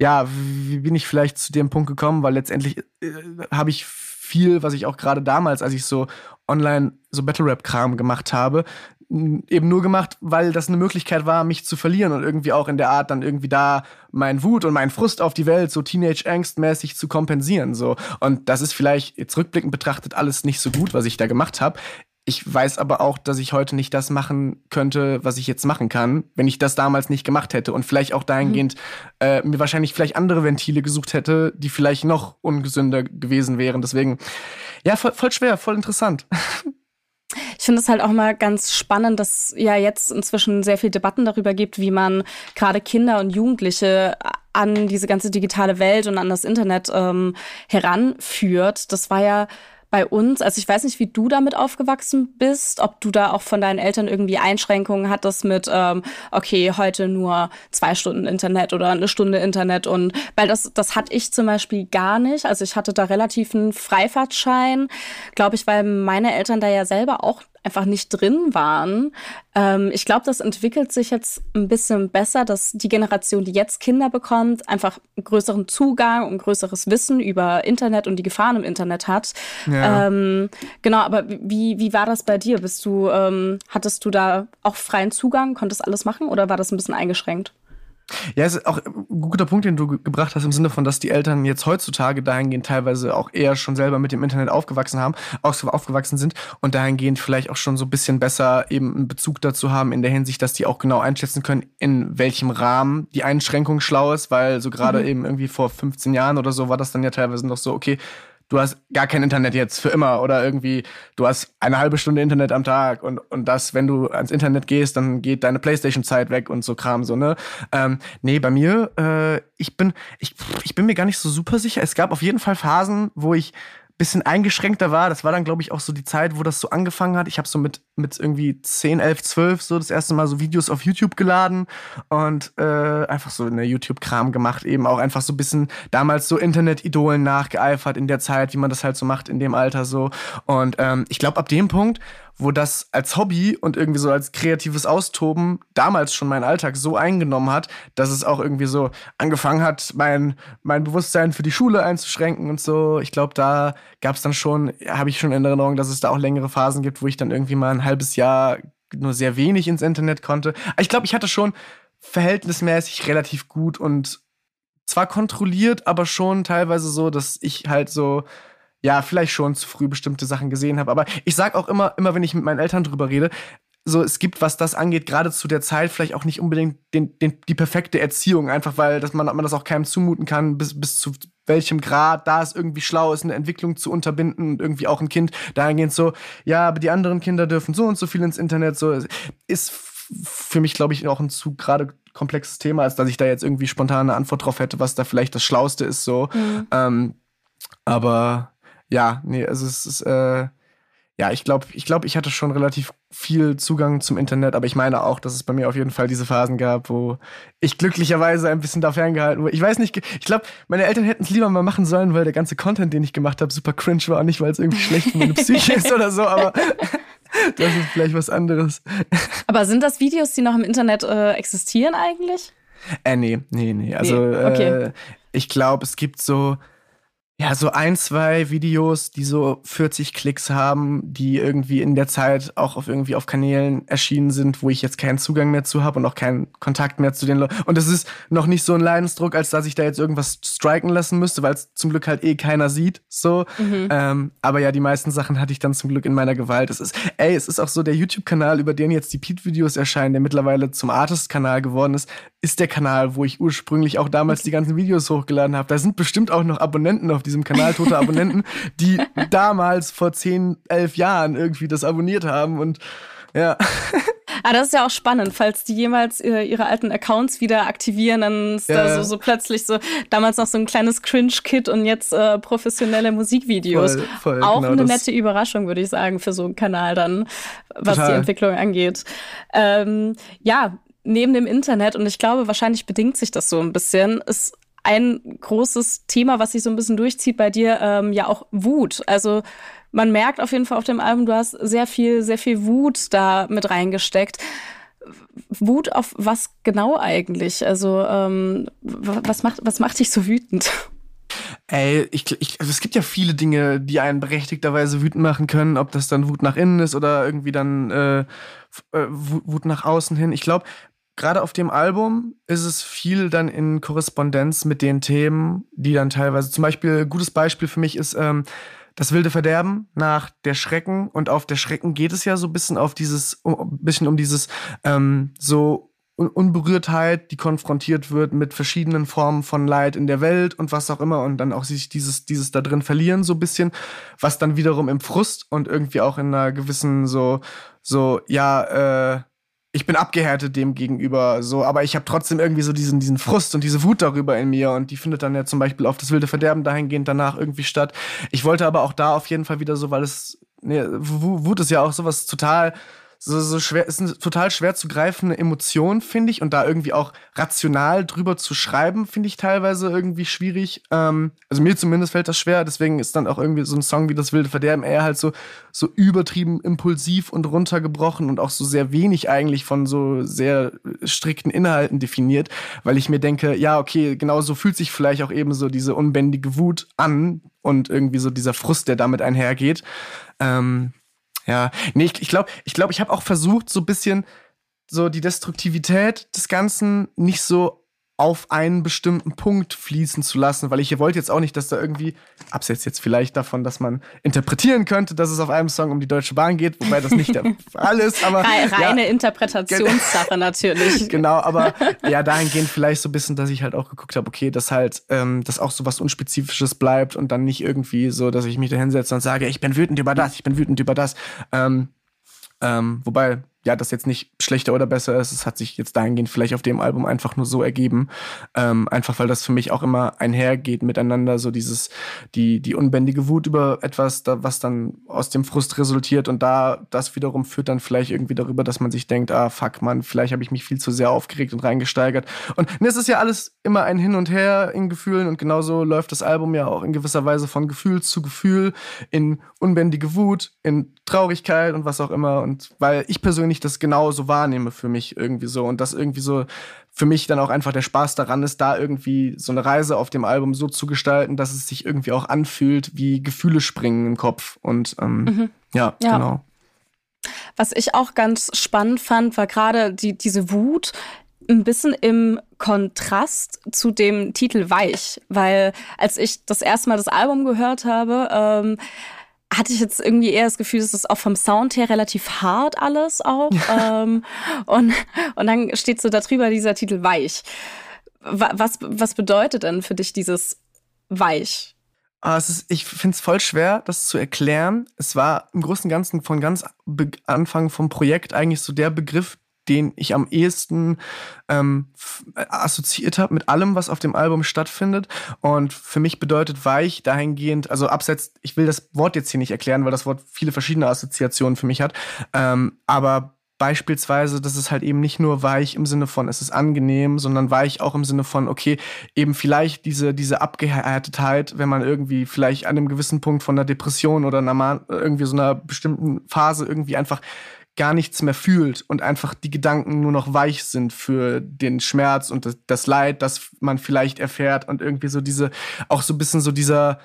ja, wie bin ich vielleicht zu dem Punkt gekommen, weil letztendlich äh, habe ich viel, was ich auch gerade damals, als ich so online so Battle Rap Kram gemacht habe, eben nur gemacht, weil das eine Möglichkeit war, mich zu verlieren und irgendwie auch in der Art dann irgendwie da mein Wut und mein Frust auf die Welt so Teenage Angst mäßig zu kompensieren so und das ist vielleicht jetzt rückblickend betrachtet alles nicht so gut, was ich da gemacht habe. Ich weiß aber auch, dass ich heute nicht das machen könnte, was ich jetzt machen kann, wenn ich das damals nicht gemacht hätte und vielleicht auch dahingehend mhm. äh, mir wahrscheinlich vielleicht andere Ventile gesucht hätte, die vielleicht noch ungesünder gewesen wären. Deswegen, ja, voll, voll schwer, voll interessant. [laughs] Ich finde es halt auch mal ganz spannend, dass ja jetzt inzwischen sehr viel Debatten darüber gibt, wie man gerade Kinder und Jugendliche an diese ganze digitale Welt und an das Internet ähm, heranführt. Das war ja bei uns, also ich weiß nicht, wie du damit aufgewachsen bist, ob du da auch von deinen Eltern irgendwie Einschränkungen hattest mit, ähm, okay, heute nur zwei Stunden Internet oder eine Stunde Internet und weil das, das hatte ich zum Beispiel gar nicht. Also ich hatte da relativ einen Freifahrtschein, glaube ich, weil meine Eltern da ja selber auch einfach nicht drin waren. Ähm, ich glaube, das entwickelt sich jetzt ein bisschen besser, dass die Generation, die jetzt Kinder bekommt, einfach größeren Zugang und größeres Wissen über Internet und die Gefahren im Internet hat. Ja. Ähm, genau, aber wie, wie war das bei dir? Bist du, ähm, hattest du da auch freien Zugang, konntest alles machen oder war das ein bisschen eingeschränkt? Ja, es ist auch ein guter Punkt, den du gebracht hast, im Sinne von, dass die Eltern jetzt heutzutage dahingehend teilweise auch eher schon selber mit dem Internet aufgewachsen haben, auch aufgewachsen sind und dahingehend vielleicht auch schon so ein bisschen besser eben einen Bezug dazu haben, in der Hinsicht, dass die auch genau einschätzen können, in welchem Rahmen die Einschränkung schlau ist, weil so gerade mhm. eben irgendwie vor 15 Jahren oder so war das dann ja teilweise noch so, okay, du hast gar kein Internet jetzt für immer oder irgendwie du hast eine halbe Stunde Internet am Tag und, und das, wenn du ans Internet gehst, dann geht deine Playstation-Zeit weg und so Kram so, ne? Ähm, nee, bei mir, äh, ich bin, ich, ich bin mir gar nicht so super sicher. Es gab auf jeden Fall Phasen, wo ich bisschen eingeschränkter war. Das war dann, glaube ich, auch so die Zeit, wo das so angefangen hat. Ich habe so mit, mit irgendwie 10, 11, 12 so das erste Mal so Videos auf YouTube geladen und äh, einfach so eine YouTube-Kram gemacht. Eben auch einfach so ein bisschen damals so Internet-Idolen nachgeeifert in der Zeit, wie man das halt so macht in dem Alter so. Und ähm, ich glaube, ab dem Punkt wo das als Hobby und irgendwie so als kreatives Austoben damals schon meinen Alltag so eingenommen hat, dass es auch irgendwie so angefangen hat, mein, mein Bewusstsein für die Schule einzuschränken und so. Ich glaube, da gab es dann schon, habe ich schon in Erinnerung, dass es da auch längere Phasen gibt, wo ich dann irgendwie mal ein halbes Jahr nur sehr wenig ins Internet konnte. ich glaube, ich hatte schon verhältnismäßig relativ gut und zwar kontrolliert, aber schon teilweise so, dass ich halt so ja, vielleicht schon zu früh bestimmte Sachen gesehen habe. Aber ich sag auch immer, immer wenn ich mit meinen Eltern drüber rede, so es gibt, was das angeht, gerade zu der Zeit vielleicht auch nicht unbedingt den, den, die perfekte Erziehung, einfach weil dass man, man das auch keinem zumuten kann, bis, bis zu welchem Grad da es irgendwie schlau ist, eine Entwicklung zu unterbinden und irgendwie auch ein Kind dahingehend so, ja, aber die anderen Kinder dürfen so und so viel ins Internet, so ist für mich, glaube ich, auch ein zu gerade komplexes Thema, als dass ich da jetzt irgendwie spontane Antwort drauf hätte, was da vielleicht das Schlauste ist, so. Mhm. Ähm, aber ja, nee, also es ist, äh, ja, ich glaube, ich glaube, ich hatte schon relativ viel Zugang zum Internet, aber ich meine auch, dass es bei mir auf jeden Fall diese Phasen gab, wo ich glücklicherweise ein bisschen da ferngehalten wurde. Ich weiß nicht, ich glaube, meine Eltern hätten es lieber mal machen sollen, weil der ganze Content, den ich gemacht habe, super cringe war, nicht weil es irgendwie schlecht für meine Psyche ist oder so, aber [laughs] das ist vielleicht was anderes. Aber sind das Videos, die noch im Internet äh, existieren eigentlich? Äh, nee, nee, nee. Also, nee, okay. äh, ich glaube, es gibt so ja, so ein, zwei Videos, die so 40 Klicks haben, die irgendwie in der Zeit auch auf irgendwie auf Kanälen erschienen sind, wo ich jetzt keinen Zugang mehr zu habe und auch keinen Kontakt mehr zu den Leuten. Und es ist noch nicht so ein Leidensdruck, als dass ich da jetzt irgendwas striken lassen müsste, weil es zum Glück halt eh keiner sieht. So. Mhm. Ähm, aber ja, die meisten Sachen hatte ich dann zum Glück in meiner Gewalt. Es ist, ey, es ist auch so der YouTube-Kanal, über den jetzt die Pete-Videos erscheinen, der mittlerweile zum Artist-Kanal geworden ist, ist der Kanal, wo ich ursprünglich auch damals die ganzen Videos hochgeladen habe. Da sind bestimmt auch noch Abonnenten auf diesem Kanal, tote Abonnenten, die [laughs] damals vor 10, 11 Jahren irgendwie das abonniert haben und ja. [laughs] Ah, das ist ja auch spannend, falls die jemals ihre, ihre alten Accounts wieder aktivieren, dann ist ja. da so, so plötzlich so damals noch so ein kleines Cringe-Kit und jetzt äh, professionelle Musikvideos. Voll, voll, auch genau, eine nette Überraschung, würde ich sagen, für so einen Kanal dann, was total. die Entwicklung angeht. Ähm, ja, neben dem Internet, und ich glaube, wahrscheinlich bedingt sich das so ein bisschen, ist ein großes Thema, was sich so ein bisschen durchzieht bei dir, ähm, ja auch Wut. Also man merkt auf jeden Fall auf dem Album, du hast sehr viel, sehr viel Wut da mit reingesteckt. Wut auf was genau eigentlich? Also ähm, was macht, was macht dich so wütend? Ey, ich, ich, also es gibt ja viele Dinge, die einen berechtigterweise wütend machen können, ob das dann Wut nach innen ist oder irgendwie dann äh, äh Wut nach außen hin. Ich glaube, gerade auf dem Album ist es viel dann in Korrespondenz mit den Themen, die dann teilweise, zum Beispiel, gutes Beispiel für mich ist ähm, das wilde Verderben nach der Schrecken. Und auf der Schrecken geht es ja so ein bisschen auf dieses, um, bisschen um dieses ähm, so Unberührtheit, die konfrontiert wird mit verschiedenen Formen von Leid in der Welt und was auch immer. Und dann auch sich dieses, dieses da drin verlieren so ein bisschen, was dann wiederum im Frust und irgendwie auch in einer gewissen so, so, ja, äh, ich bin abgehärtet dem gegenüber, so, aber ich habe trotzdem irgendwie so diesen, diesen Frust und diese Wut darüber in mir und die findet dann ja zum Beispiel auf das wilde Verderben dahingehend danach irgendwie statt. Ich wollte aber auch da auf jeden Fall wieder so, weil es, ne, Wut ist ja auch sowas total so, so schwer, ist eine total schwer zu greifende Emotion, finde ich. Und da irgendwie auch rational drüber zu schreiben, finde ich teilweise irgendwie schwierig. Ähm, also mir zumindest fällt das schwer. Deswegen ist dann auch irgendwie so ein Song wie Das wilde Verderben eher halt so, so übertrieben impulsiv und runtergebrochen und auch so sehr wenig eigentlich von so sehr strikten Inhalten definiert. Weil ich mir denke, ja, okay, genau so fühlt sich vielleicht auch eben so diese unbändige Wut an und irgendwie so dieser Frust, der damit einhergeht. Ähm, ja, nee, ich glaube, ich glaube, ich habe auch versucht, so ein bisschen so die Destruktivität des Ganzen nicht so auf einen bestimmten Punkt fließen zu lassen, weil ich wollte jetzt auch nicht, dass da irgendwie, abseits jetzt vielleicht davon, dass man interpretieren könnte, dass es auf einem Song um die Deutsche Bahn geht, wobei das nicht der [laughs] Fall ist, aber. Reine ja, Interpretationssache natürlich. [laughs] Genau, aber ja, dahingehend vielleicht so ein bisschen, dass ich halt auch geguckt habe, okay, dass halt, ähm, dass auch so was Unspezifisches bleibt und dann nicht irgendwie so, dass ich mich da hinsetze und sage, ich bin wütend über das, ich bin wütend über das. Ähm, ähm, wobei, ja, das jetzt nicht schlechter oder besser ist. Es hat sich jetzt dahingehend vielleicht auf dem Album einfach nur so ergeben. Ähm, einfach weil das für mich auch immer einhergeht miteinander, so dieses, die, die unbändige Wut über etwas, da, was dann aus dem Frust resultiert und da, das wiederum führt dann vielleicht irgendwie darüber, dass man sich denkt, ah, fuck, man, vielleicht habe ich mich viel zu sehr aufgeregt und reingesteigert. Und es ist ja alles immer ein Hin und Her in Gefühlen und genauso läuft das Album ja auch in gewisser Weise von Gefühl zu Gefühl, in unbändige Wut, in Traurigkeit und was auch immer. Und weil ich persönlich ich das genauso wahrnehme für mich irgendwie so und das irgendwie so für mich dann auch einfach der Spaß daran ist, da irgendwie so eine Reise auf dem Album so zu gestalten, dass es sich irgendwie auch anfühlt, wie Gefühle springen im Kopf und ähm, mhm. ja, ja, genau. Was ich auch ganz spannend fand, war gerade die, diese Wut ein bisschen im Kontrast zu dem Titel Weich, weil als ich das erste Mal das Album gehört habe, ähm, hatte ich jetzt irgendwie eher das Gefühl, es ist auch vom Sound her relativ hart alles auch. [laughs] ähm, und, und dann steht so darüber dieser Titel Weich. Was, was bedeutet denn für dich dieses Weich? Ah, es ist, ich finde es voll schwer, das zu erklären. Es war im Großen und Ganzen von ganz Anfang vom Projekt eigentlich so der Begriff, den ich am ehesten ähm, assoziiert habe mit allem, was auf dem Album stattfindet. Und für mich bedeutet weich dahingehend, also abseits, ich will das Wort jetzt hier nicht erklären, weil das Wort viele verschiedene Assoziationen für mich hat, ähm, aber beispielsweise, dass es halt eben nicht nur weich im Sinne von, es ist angenehm, sondern weich auch im Sinne von, okay, eben vielleicht diese, diese Abgehärtetheit, wenn man irgendwie vielleicht an einem gewissen Punkt von einer Depression oder einer, irgendwie so einer bestimmten Phase irgendwie einfach gar nichts mehr fühlt und einfach die Gedanken nur noch weich sind für den Schmerz und das, das Leid, das man vielleicht erfährt und irgendwie so diese, auch so ein bisschen so dieser,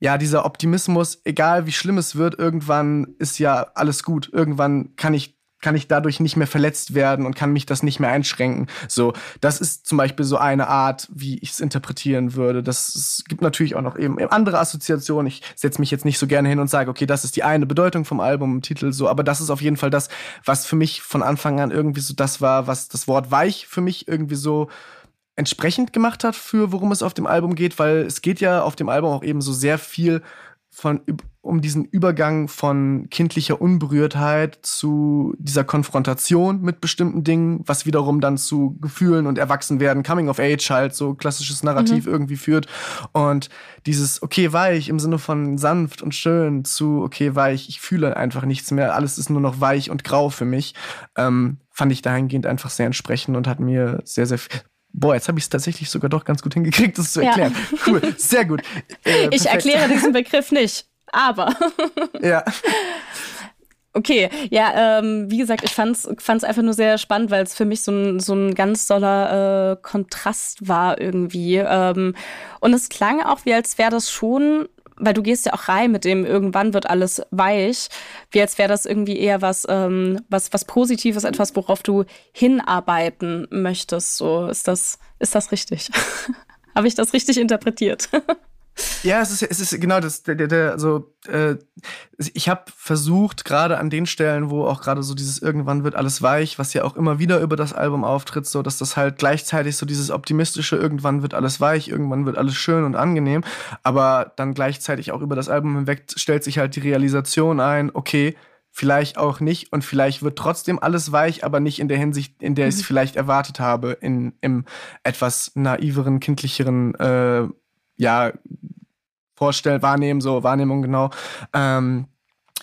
ja, dieser Optimismus, egal wie schlimm es wird, irgendwann ist ja alles gut. Irgendwann kann ich kann ich dadurch nicht mehr verletzt werden und kann mich das nicht mehr einschränken. So, das ist zum Beispiel so eine Art, wie ich es interpretieren würde. Das es gibt natürlich auch noch eben andere Assoziationen. Ich setze mich jetzt nicht so gerne hin und sage, okay, das ist die eine Bedeutung vom Album, Titel so, aber das ist auf jeden Fall das, was für mich von Anfang an irgendwie so das war, was das Wort weich für mich irgendwie so entsprechend gemacht hat für worum es auf dem Album geht, weil es geht ja auf dem Album auch eben so sehr viel von um diesen Übergang von kindlicher Unberührtheit zu dieser Konfrontation mit bestimmten Dingen, was wiederum dann zu Gefühlen und Erwachsenwerden, Coming of Age halt, so klassisches Narrativ mhm. irgendwie führt. Und dieses okay weich im Sinne von sanft und schön zu okay weich, ich fühle einfach nichts mehr, alles ist nur noch weich und grau für mich, ähm, fand ich dahingehend einfach sehr entsprechend und hat mir sehr, sehr viel Boah, jetzt habe ich es tatsächlich sogar doch ganz gut hingekriegt, das zu erklären. Ja. Cool, sehr gut. [laughs] Äh, ich erkläre diesen Begriff nicht, aber. ja. [laughs] Okay, ja, ähm, wie gesagt, ich fand's fand's einfach nur sehr spannend, weil es für mich so ein, so ein ganz toller äh, Kontrast war irgendwie. Ähm, und es klang auch wie, als wäre das schon weil du gehst ja auch rein mit dem, irgendwann wird alles weich, wie als wäre das irgendwie eher was, ähm, was, was Positives, etwas, worauf du hinarbeiten möchtest. So, ist das, ist das richtig? [laughs] Habe ich das richtig interpretiert? [laughs] Ja, es ist, es ist genau das. Der, der, der, also, äh, ich habe versucht, gerade an den Stellen, wo auch gerade so dieses irgendwann wird alles weich, was ja auch immer wieder über das Album auftritt, so dass das halt gleichzeitig so dieses optimistische irgendwann wird alles weich, irgendwann wird alles schön und angenehm, aber dann gleichzeitig auch über das Album hinweg stellt sich halt die Realisation ein, okay, vielleicht auch nicht und vielleicht wird trotzdem alles weich, aber nicht in der Hinsicht, in der ich es mhm. vielleicht erwartet habe, in im etwas naiveren, kindlicheren äh, ja, vorstellen, wahrnehmen, so Wahrnehmung genau. Ähm,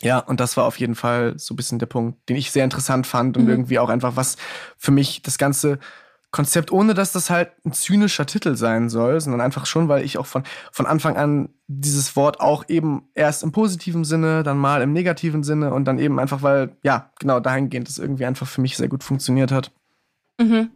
ja, und das war auf jeden Fall so ein bisschen der Punkt, den ich sehr interessant fand und mhm. irgendwie auch einfach was für mich das ganze Konzept, ohne dass das halt ein zynischer Titel sein soll, sondern einfach schon, weil ich auch von, von Anfang an dieses Wort auch eben erst im positiven Sinne, dann mal im negativen Sinne und dann eben einfach, weil, ja, genau dahingehend es irgendwie einfach für mich sehr gut funktioniert hat. Mhm.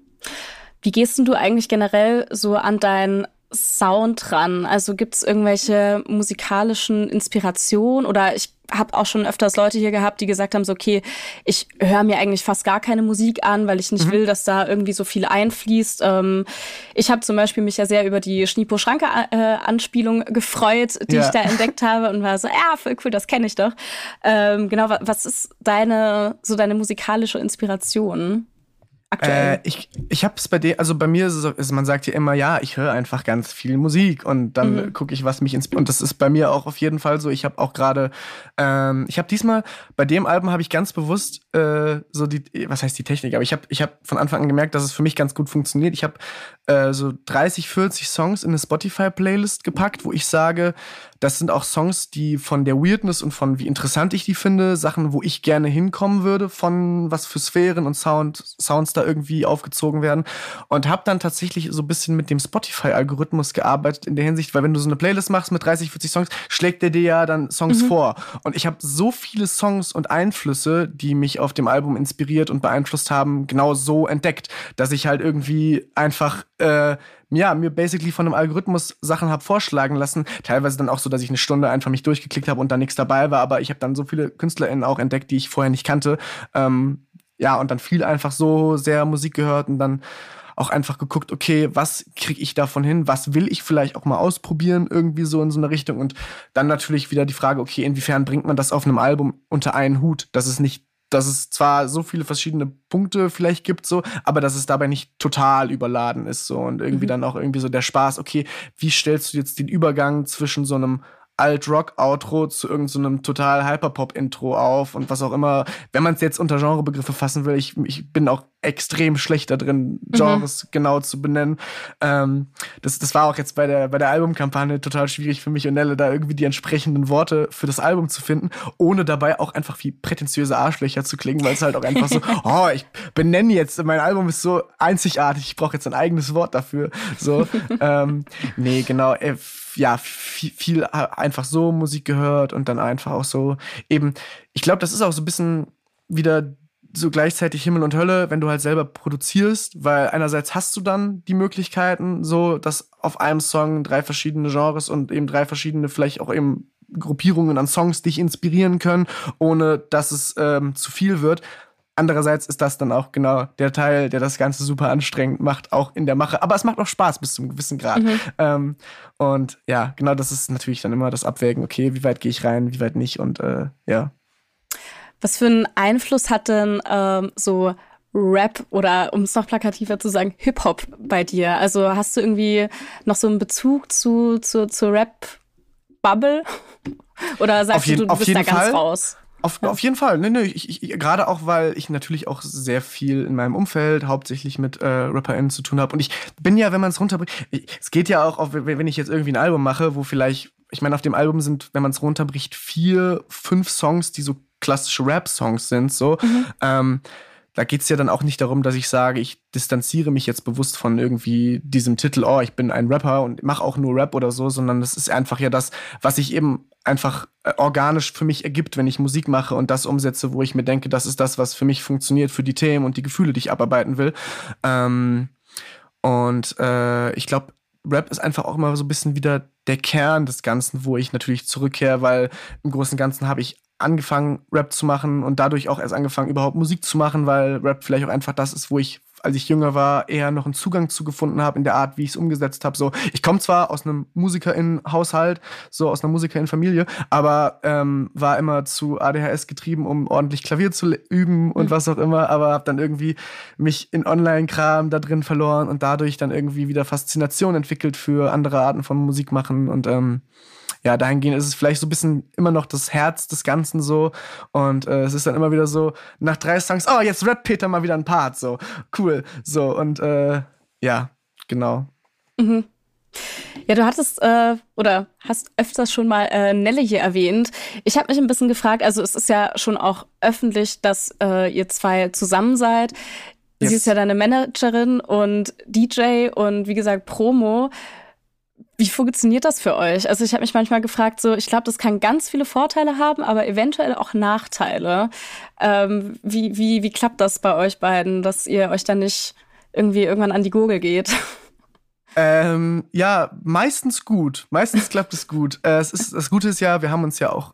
Wie gehst denn du eigentlich generell so an dein Sound dran? Also gibt es irgendwelche musikalischen Inspirationen oder ich habe auch schon öfters Leute hier gehabt, die gesagt haben, so okay, ich höre mir eigentlich fast gar keine Musik an, weil ich nicht mhm. will, dass da irgendwie so viel einfließt. Ähm, ich habe zum Beispiel mich ja sehr über die Schnipo Schranke äh, Anspielung gefreut, die ja. ich da entdeckt habe und war so, ja, voll cool, das kenne ich doch. Ähm, genau, was ist deine so deine musikalische Inspiration? Aktuell? Äh, ich ich habe es bei dir, also bei mir ist es, so, man sagt ja immer, ja, ich höre einfach ganz viel Musik und dann mhm. gucke ich, was mich inspiriert. Und das ist bei mir auch auf jeden Fall so. Ich habe auch gerade, ähm, ich habe diesmal bei dem Album habe ich ganz bewusst äh, so die, was heißt die Technik, aber ich habe ich habe von Anfang an gemerkt, dass es für mich ganz gut funktioniert. Ich habe äh, so 30, 40 Songs in eine Spotify-Playlist gepackt, wo ich sage, das sind auch Songs, die von der Weirdness und von wie interessant ich die finde, Sachen, wo ich gerne hinkommen würde, von was für Sphären und Sound, Sounds da irgendwie aufgezogen werden. Und habe dann tatsächlich so ein bisschen mit dem Spotify-Algorithmus gearbeitet in der Hinsicht, weil wenn du so eine Playlist machst mit 30, 40 Songs, schlägt der dir ja dann Songs mhm. vor. Und ich habe so viele Songs und Einflüsse, die mich auf dem Album inspiriert und beeinflusst haben, genau so entdeckt, dass ich halt irgendwie einfach äh, ja, mir basically von einem Algorithmus Sachen habe vorschlagen lassen. Teilweise dann auch so, dass ich eine Stunde einfach mich durchgeklickt habe und da nichts dabei war, aber ich habe dann so viele KünstlerInnen auch entdeckt, die ich vorher nicht kannte. Ähm, ja, und dann viel einfach so sehr Musik gehört und dann auch einfach geguckt, okay, was kriege ich davon hin? Was will ich vielleicht auch mal ausprobieren, irgendwie so in so eine Richtung? Und dann natürlich wieder die Frage, okay, inwiefern bringt man das auf einem Album unter einen Hut, dass es nicht dass es zwar so viele verschiedene Punkte vielleicht gibt, so, aber dass es dabei nicht total überladen ist, so und irgendwie mhm. dann auch irgendwie so der Spaß, okay, wie stellst du jetzt den Übergang zwischen so einem Alt-Rock-Outro zu irgendeinem so total Hyperpop-Intro auf und was auch immer. Wenn man es jetzt unter Genrebegriffe fassen will, ich, ich bin auch extrem schlecht da drin, mhm. Genres mhm. genau zu benennen. Ähm, das, das war auch jetzt bei der, bei der Albumkampagne total schwierig für mich und Nelle, da irgendwie die entsprechenden Worte für das Album zu finden, ohne dabei auch einfach wie prätentiöse Arschlöcher zu klingen, weil es halt auch einfach so, [laughs] oh, ich benenne jetzt, mein Album ist so einzigartig, ich brauche jetzt ein eigenes Wort dafür. So, [laughs] ähm, nee, genau. Äh, ja, viel, viel einfach so Musik gehört und dann einfach auch so eben, ich glaube, das ist auch so ein bisschen wieder so gleichzeitig Himmel und Hölle, wenn du halt selber produzierst, weil einerseits hast du dann die Möglichkeiten, so dass auf einem Song drei verschiedene Genres und eben drei verschiedene, vielleicht auch eben Gruppierungen an Songs dich inspirieren können, ohne dass es ähm, zu viel wird. Andererseits ist das dann auch genau der Teil, der das Ganze super anstrengend macht, auch in der Mache. Aber es macht auch Spaß bis zu einem gewissen Grad. Mhm. Ähm, und ja, genau das ist natürlich dann immer das Abwägen, okay, wie weit gehe ich rein, wie weit nicht und äh, ja. Was für einen Einfluss hat denn ähm, so Rap oder um es noch plakativer zu sagen, Hip-Hop bei dir? Also hast du irgendwie noch so einen Bezug zu, zu, zu Rap-Bubble? [laughs] Oder sagst jeden, du, du bist da ganz Fall. raus? Auf, auf jeden Fall. Nee, nee, ich, ich, gerade auch, weil ich natürlich auch sehr viel in meinem Umfeld hauptsächlich mit äh, RapperInnen zu tun habe. Und ich bin ja, wenn man es runterbricht, es geht ja auch, auf, wenn ich jetzt irgendwie ein Album mache, wo vielleicht, ich meine, auf dem Album sind, wenn man es runterbricht, vier, fünf Songs, die so klassische Rap-Songs sind. So. Mhm. Ähm, da geht's ja dann auch nicht darum, dass ich sage, ich distanziere mich jetzt bewusst von irgendwie diesem Titel, oh, ich bin ein Rapper und mache auch nur Rap oder so, sondern das ist einfach ja das, was ich eben einfach äh, organisch für mich ergibt, wenn ich Musik mache und das umsetze, wo ich mir denke, das ist das, was für mich funktioniert, für die Themen und die Gefühle, die ich abarbeiten will. Ähm, und äh, ich glaube, Rap ist einfach auch immer so ein bisschen wieder der Kern des Ganzen, wo ich natürlich zurückkehre, weil im Großen und Ganzen habe ich angefangen, Rap zu machen und dadurch auch erst angefangen, überhaupt Musik zu machen, weil Rap vielleicht auch einfach das ist, wo ich, als ich jünger war, eher noch einen Zugang zu gefunden habe in der Art, wie ich es umgesetzt habe. So, ich komme zwar aus einem Musikerinnenhaushalt, so aus einer Musikerinnenfamilie, aber ähm, war immer zu ADHS getrieben, um ordentlich Klavier zu üben und mhm. was auch immer, aber habe dann irgendwie mich in Online-Kram da drin verloren und dadurch dann irgendwie wieder Faszination entwickelt für andere Arten von Musik machen und ähm, ja, dahingehend ist es vielleicht so ein bisschen immer noch das Herz des Ganzen so. Und äh, es ist dann immer wieder so, nach drei Songs, oh, jetzt rappt Peter mal wieder ein Part. So, cool. So, und äh, ja, genau. Mhm. Ja, du hattest äh, oder hast öfters schon mal äh, Nelle hier erwähnt. Ich habe mich ein bisschen gefragt, also es ist ja schon auch öffentlich, dass äh, ihr zwei zusammen seid. Yes. Sie ist ja deine Managerin und DJ und wie gesagt Promo. Wie funktioniert das für euch? Also ich habe mich manchmal gefragt, so ich glaube, das kann ganz viele Vorteile haben, aber eventuell auch Nachteile. Ähm, wie, wie, wie klappt das bei euch beiden, dass ihr euch dann nicht irgendwie irgendwann an die Gurgel geht? Ähm, ja, meistens gut. Meistens klappt es gut. Äh, es ist, das Gute ist ja, wir haben uns ja auch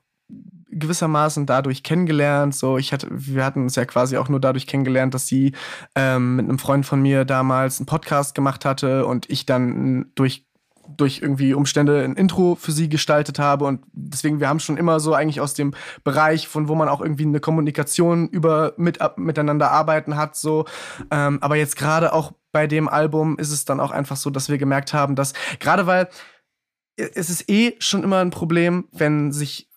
gewissermaßen dadurch kennengelernt. So, ich hatte, wir hatten uns ja quasi auch nur dadurch kennengelernt, dass sie ähm, mit einem Freund von mir damals einen Podcast gemacht hatte und ich dann durch durch irgendwie Umstände ein Intro für sie gestaltet habe. Und deswegen wir haben schon immer so eigentlich aus dem Bereich von wo man auch irgendwie eine Kommunikation über mit miteinander arbeiten hat so. Ähm, aber jetzt gerade auch bei dem Album ist es dann auch einfach so dass wir gemerkt haben dass gerade weil es ist eh schon immer ein Problem wenn sich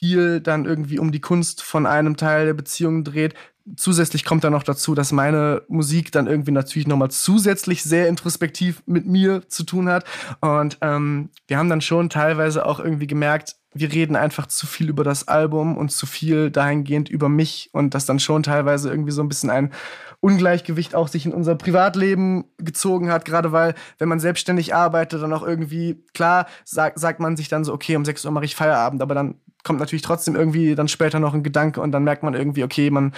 viel dann irgendwie um die Kunst von einem Teil der Beziehung dreht zusätzlich kommt dann noch dazu, dass meine Musik dann irgendwie natürlich nochmal zusätzlich sehr introspektiv mit mir zu tun hat. Und ähm, wir haben dann schon teilweise auch irgendwie gemerkt, wir reden einfach zu viel über das Album und zu viel dahingehend über mich und dass dann schon teilweise irgendwie so ein bisschen ein Ungleichgewicht auch sich in unser Privatleben gezogen hat, gerade weil, wenn man selbstständig arbeitet, dann auch irgendwie, klar, sagt, sagt man sich dann so, okay, um 6 Uhr mache ich Feierabend, aber dann kommt natürlich trotzdem irgendwie dann später noch ein Gedanke und dann merkt man irgendwie, okay, man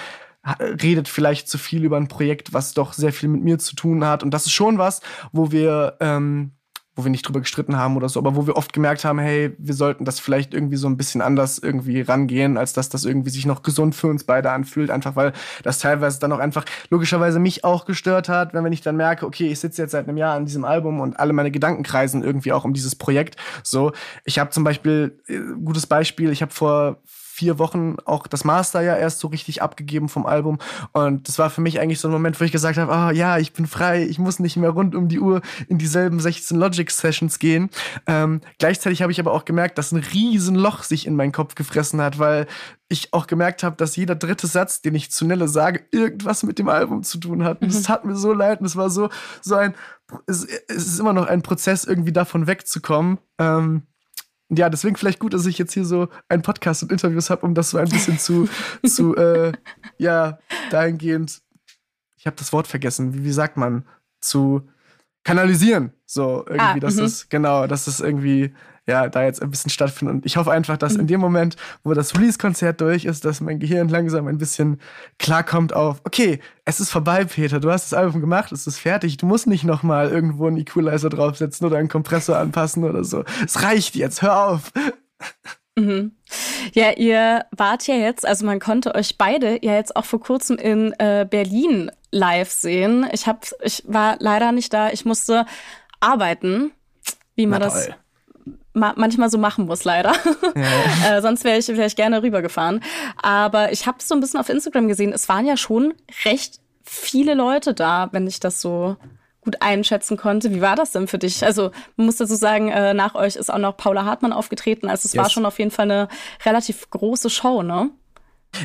redet vielleicht zu viel über ein Projekt, was doch sehr viel mit mir zu tun hat. Und das ist schon was, wo wir, ähm, wo wir nicht drüber gestritten haben oder so, aber wo wir oft gemerkt haben, hey, wir sollten das vielleicht irgendwie so ein bisschen anders irgendwie rangehen, als dass das irgendwie sich noch gesund für uns beide anfühlt. Einfach weil das teilweise dann auch einfach logischerweise mich auch gestört hat, wenn ich dann merke, okay, ich sitze jetzt seit einem Jahr an diesem Album und alle meine Gedanken kreisen irgendwie auch um dieses Projekt. So, ich habe zum Beispiel, äh, gutes Beispiel, ich habe vor vier Wochen auch das Master ja erst so richtig abgegeben vom Album. Und das war für mich eigentlich so ein Moment, wo ich gesagt habe, ah oh, ja, ich bin frei, ich muss nicht mehr rund um die Uhr in dieselben 16 Logic-Sessions gehen. Ähm, gleichzeitig habe ich aber auch gemerkt, dass ein riesen Loch sich in meinen Kopf gefressen hat, weil ich auch gemerkt habe, dass jeder dritte Satz, den ich zu Nelle sage, irgendwas mit dem Album zu tun hat. Und es mhm. tat mir so leid und es war so, so ein, es, es, ist immer noch ein Prozess, irgendwie davon wegzukommen. Ähm, ja, deswegen vielleicht gut, dass ich jetzt hier so einen Podcast und Interviews habe, um das so ein bisschen zu, [laughs] zu äh, ja, dahingehend, ich habe das Wort vergessen, wie, wie sagt man, zu kanalisieren. So irgendwie, ah, dass das, genau, dass das irgendwie ja, da jetzt ein bisschen stattfindet. Und ich hoffe einfach, dass in mhm. dem Moment, wo das Release-Konzert durch ist, dass mein Gehirn langsam ein bisschen klarkommt auf, okay, es ist vorbei, Peter, du hast das Album gemacht, es ist fertig, du musst nicht nochmal irgendwo einen Equalizer draufsetzen oder einen Kompressor anpassen oder so. Es reicht jetzt, hör auf. Mhm. Ja, ihr wart ja jetzt, also man konnte euch beide ja jetzt auch vor kurzem in äh, Berlin live sehen. Ich hab, ich war leider nicht da, ich musste arbeiten, wie man das ma manchmal so machen muss, leider. Ja. [laughs] äh, sonst wäre ich vielleicht gerne rübergefahren. Aber ich habe so ein bisschen auf Instagram gesehen, es waren ja schon recht viele Leute da, wenn ich das so gut einschätzen konnte. Wie war das denn für dich? Also man muss dazu sagen, äh, nach euch ist auch noch Paula Hartmann aufgetreten. Also es yes. war schon auf jeden Fall eine relativ große Show, ne?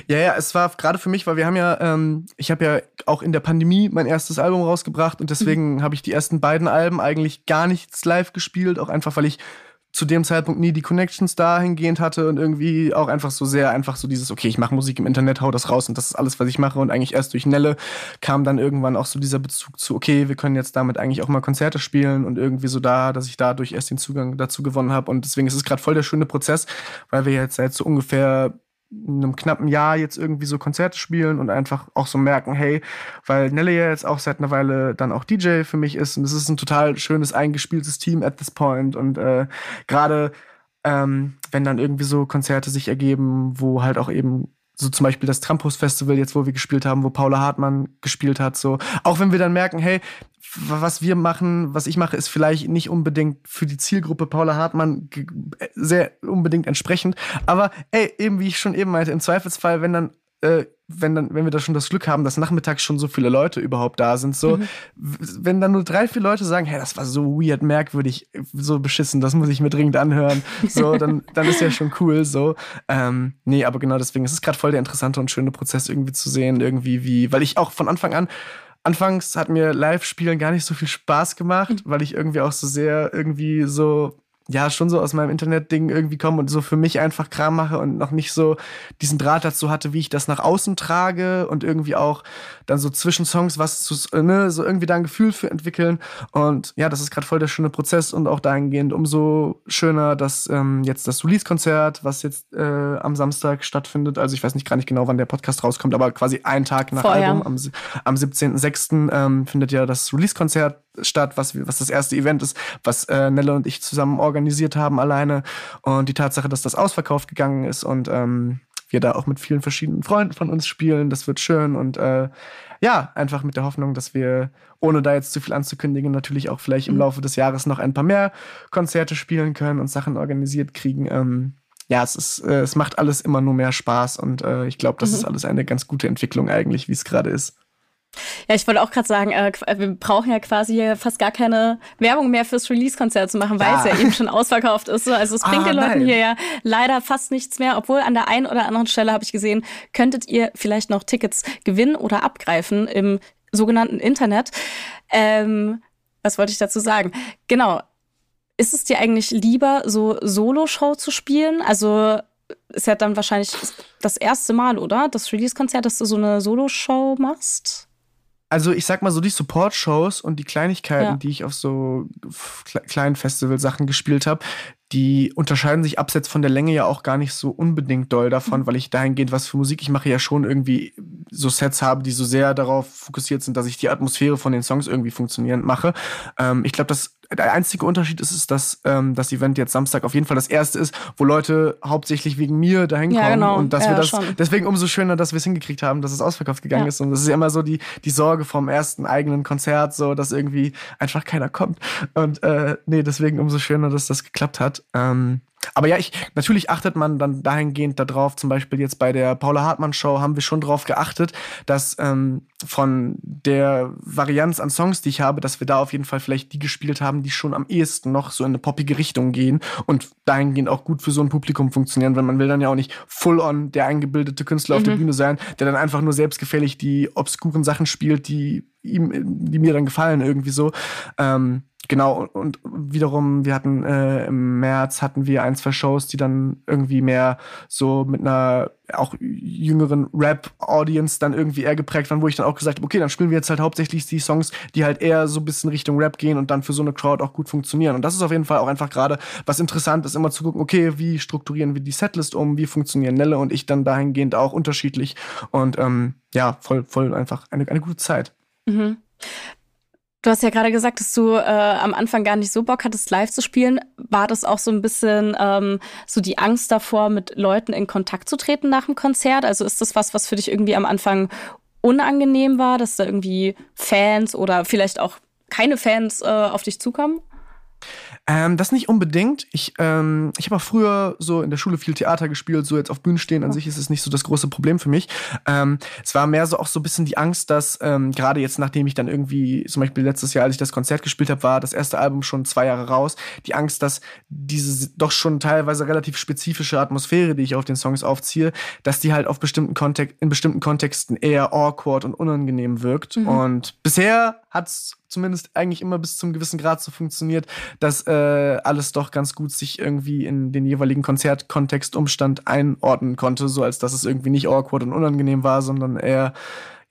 Ja, ja, es war gerade für mich, weil wir haben ja, ähm, ich habe ja auch in der Pandemie mein erstes Album rausgebracht und deswegen mhm. habe ich die ersten beiden Alben eigentlich gar nichts live gespielt, auch einfach, weil ich zu dem Zeitpunkt nie die Connections dahingehend hatte und irgendwie auch einfach so sehr einfach so dieses, okay, ich mache Musik im Internet, hau das raus und das ist alles, was ich mache. Und eigentlich erst durch Nelle kam dann irgendwann auch so dieser Bezug zu, okay, wir können jetzt damit eigentlich auch mal Konzerte spielen und irgendwie so da, dass ich dadurch erst den Zugang dazu gewonnen habe. Und deswegen ist es gerade voll der schöne Prozess, weil wir jetzt seit so ungefähr einem knappen Jahr jetzt irgendwie so Konzerte spielen und einfach auch so merken, hey, weil Nelly ja jetzt auch seit einer Weile dann auch DJ für mich ist und es ist ein total schönes eingespieltes Team at this point und äh, gerade ähm, wenn dann irgendwie so Konzerte sich ergeben, wo halt auch eben so zum Beispiel das Trampus Festival jetzt, wo wir gespielt haben, wo Paula Hartmann gespielt hat, so. Auch wenn wir dann merken, hey, was wir machen, was ich mache, ist vielleicht nicht unbedingt für die Zielgruppe Paula Hartmann sehr unbedingt entsprechend. Aber ey, eben wie ich schon eben meinte, im Zweifelsfall, wenn dann äh, wenn dann, wenn wir da schon das Glück haben, dass nachmittags schon so viele Leute überhaupt da sind, so, mhm. wenn dann nur drei, vier Leute sagen, hey, das war so weird, merkwürdig, so beschissen, das muss ich mir dringend anhören, so, [laughs] dann, dann ist ja schon cool, so. Ähm, nee, aber genau deswegen, es ist gerade voll der interessante und schöne Prozess irgendwie zu sehen, irgendwie wie, weil ich auch von Anfang an, anfangs hat mir Live-Spielen gar nicht so viel Spaß gemacht, mhm. weil ich irgendwie auch so sehr irgendwie so ja schon so aus meinem Internet-Ding irgendwie komme und so für mich einfach Kram mache und noch nicht so diesen Draht dazu hatte, wie ich das nach außen trage und irgendwie auch dann so zwischen Songs was zu, ne, so irgendwie da ein Gefühl für entwickeln. Und ja, das ist gerade voll der schöne Prozess und auch dahingehend umso schöner, dass ähm, jetzt das Release-Konzert, was jetzt äh, am Samstag stattfindet, also ich weiß nicht gar nicht genau, wann der Podcast rauskommt, aber quasi einen Tag nach Vorher. Album, am, am 17.06. Ähm, findet ja das Release-Konzert statt, was, was das erste Event ist, was äh, Nelle und ich zusammen organisiert haben alleine. Und die Tatsache, dass das ausverkauft gegangen ist und ähm, wir da auch mit vielen verschiedenen Freunden von uns spielen, das wird schön. Und äh, ja, einfach mit der Hoffnung, dass wir, ohne da jetzt zu viel anzukündigen, natürlich auch vielleicht im mhm. Laufe des Jahres noch ein paar mehr Konzerte spielen können und Sachen organisiert kriegen. Ähm, ja, es ist, äh, es macht alles immer nur mehr Spaß und äh, ich glaube, das mhm. ist alles eine ganz gute Entwicklung eigentlich, wie es gerade ist. Ja, ich wollte auch gerade sagen, äh, wir brauchen ja quasi hier fast gar keine Werbung mehr fürs Release-Konzert zu machen, weil ja. es ja eben schon ausverkauft ist. Also es bringt ah, den Leuten nein. hier ja leider fast nichts mehr, obwohl an der einen oder anderen Stelle habe ich gesehen, könntet ihr vielleicht noch Tickets gewinnen oder abgreifen im sogenannten Internet. Ähm, was wollte ich dazu sagen? Genau. Ist es dir eigentlich lieber, so Solo-Show zu spielen? Also ist ja dann wahrscheinlich das erste Mal, oder? Das Release-Konzert, dass du so eine Solo-Show machst? Also ich sag mal so die Support-Shows und die Kleinigkeiten, ja. die ich auf so kleinen Festivalsachen gespielt habe, die unterscheiden sich abseits von der Länge ja auch gar nicht so unbedingt doll davon, mhm. weil ich dahingehend was für Musik ich mache ja schon irgendwie so Sets habe, die so sehr darauf fokussiert sind, dass ich die Atmosphäre von den Songs irgendwie funktionierend mache. Ähm, ich glaube, das der einzige Unterschied ist, ist dass ähm, das Event jetzt Samstag auf jeden Fall das erste ist, wo Leute hauptsächlich wegen mir dahin kommen. Ja, genau. Und dass ja, wir das, schon. deswegen umso schöner, dass wir es hingekriegt haben, dass es ausverkauft gegangen ja. ist. Und das ist ja immer so die, die Sorge vom ersten eigenen Konzert, so, dass irgendwie einfach keiner kommt. Und äh, nee, deswegen umso schöner, dass das geklappt hat. Ähm, aber ja, ich, natürlich achtet man dann dahingehend darauf, zum Beispiel jetzt bei der Paula Hartmann Show haben wir schon darauf geachtet, dass ähm, von der Varianz an Songs, die ich habe, dass wir da auf jeden Fall vielleicht die gespielt haben, die schon am ehesten noch so in eine poppige Richtung gehen und dahingehend auch gut für so ein Publikum funktionieren, weil man will dann ja auch nicht full on der eingebildete Künstler mhm. auf der mhm. Bühne sein, der dann einfach nur selbstgefällig die obskuren Sachen spielt, die ihm, die mir dann gefallen irgendwie so. Ähm, Genau, und wiederum, wir hatten äh, im März hatten wir ein, zwei Shows, die dann irgendwie mehr so mit einer auch jüngeren Rap-Audience dann irgendwie eher geprägt waren, wo ich dann auch gesagt habe, okay, dann spielen wir jetzt halt hauptsächlich die Songs, die halt eher so ein bisschen Richtung Rap gehen und dann für so eine Crowd auch gut funktionieren. Und das ist auf jeden Fall auch einfach gerade was interessant ist, immer zu gucken, okay, wie strukturieren wir die Setlist um, wie funktionieren Nelle und ich dann dahingehend auch unterschiedlich. Und ähm, ja, voll, voll einfach eine, eine gute Zeit. Mhm. Du hast ja gerade gesagt, dass du äh, am Anfang gar nicht so Bock hattest, live zu spielen. War das auch so ein bisschen ähm, so die Angst davor, mit Leuten in Kontakt zu treten nach dem Konzert? Also ist das was, was für dich irgendwie am Anfang unangenehm war, dass da irgendwie Fans oder vielleicht auch keine Fans äh, auf dich zukommen? Ähm, das nicht unbedingt. Ich, ähm, ich habe auch früher so in der Schule viel Theater gespielt, so jetzt auf Bühnen stehen an sich ist es nicht so das große Problem für mich. Ähm, es war mehr so auch so ein bisschen die Angst, dass ähm, gerade jetzt, nachdem ich dann irgendwie, zum Beispiel letztes Jahr, als ich das Konzert gespielt habe, war das erste Album schon zwei Jahre raus, die Angst, dass diese doch schon teilweise relativ spezifische Atmosphäre, die ich auf den Songs aufziehe, dass die halt auf bestimmten Kontext, in bestimmten Kontexten eher awkward und unangenehm wirkt. Mhm. Und bisher hat's zumindest eigentlich immer bis zum gewissen Grad so funktioniert, dass äh, alles doch ganz gut sich irgendwie in den jeweiligen Konzertkontext, Umstand einordnen konnte, so als dass es irgendwie nicht awkward und unangenehm war, sondern eher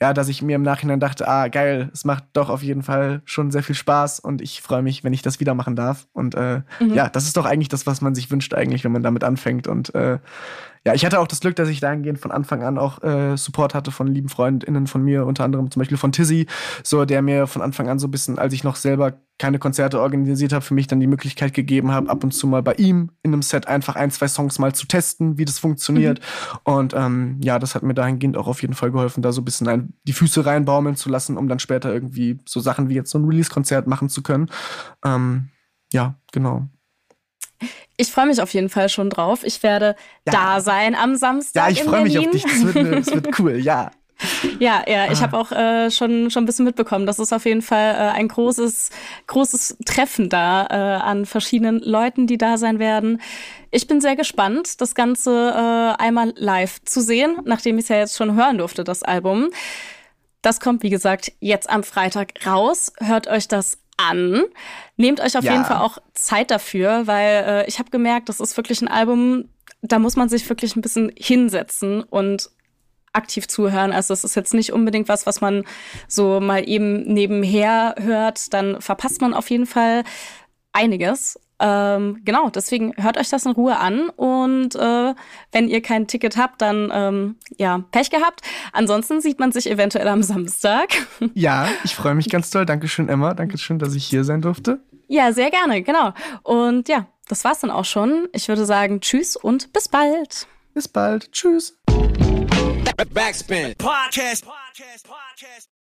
ja, dass ich mir im Nachhinein dachte, ah, geil, es macht doch auf jeden Fall schon sehr viel Spaß und ich freue mich, wenn ich das wieder machen darf. Und äh, mhm. ja, das ist doch eigentlich das, was man sich wünscht, eigentlich, wenn man damit anfängt. Und äh, ja, ich hatte auch das Glück, dass ich dahingehend von Anfang an auch äh, Support hatte von lieben FreundInnen von mir, unter anderem zum Beispiel von Tizzy, so der mir von Anfang an so ein bisschen, als ich noch selber keine Konzerte organisiert habe, für mich dann die Möglichkeit gegeben habe, ab und zu mal bei ihm in einem Set einfach ein, zwei Songs mal zu testen, wie das funktioniert. Mhm. Und ähm, ja, das hat mir dahingehend auch auf jeden Fall geholfen, da so ein bisschen ein, die Füße reinbaumeln zu lassen, um dann später irgendwie so Sachen wie jetzt so ein Release-Konzert machen zu können. Ähm, ja, genau. Ich freue mich auf jeden Fall schon drauf. Ich werde ja. da sein am Samstag. Ja, ich freue mich auf dich. Das wird, das wird [laughs] cool, ja. Ja, ja, ich ah. habe auch äh, schon schon ein bisschen mitbekommen. Das ist auf jeden Fall äh, ein großes großes Treffen da äh, an verschiedenen Leuten, die da sein werden. Ich bin sehr gespannt, das Ganze äh, einmal live zu sehen, nachdem ich es ja jetzt schon hören durfte, das Album. Das kommt, wie gesagt, jetzt am Freitag raus. Hört euch das an. Nehmt euch auf ja. jeden Fall auch Zeit dafür, weil äh, ich habe gemerkt, das ist wirklich ein Album, da muss man sich wirklich ein bisschen hinsetzen und aktiv zuhören. Also es ist jetzt nicht unbedingt was, was man so mal eben nebenher hört. Dann verpasst man auf jeden Fall einiges. Ähm, genau, deswegen hört euch das in Ruhe an und äh, wenn ihr kein Ticket habt, dann ähm, ja, Pech gehabt. Ansonsten sieht man sich eventuell am Samstag. [laughs] Ja, ich freue mich ganz toll. Dankeschön, Emma. Dankeschön, dass ich hier sein durfte. Ja, sehr gerne, genau. Und ja, das war's dann auch schon. Ich würde sagen, tschüss und bis bald. Bis bald. Tschüss. Backspin. Podcast. Podcast. Podcast.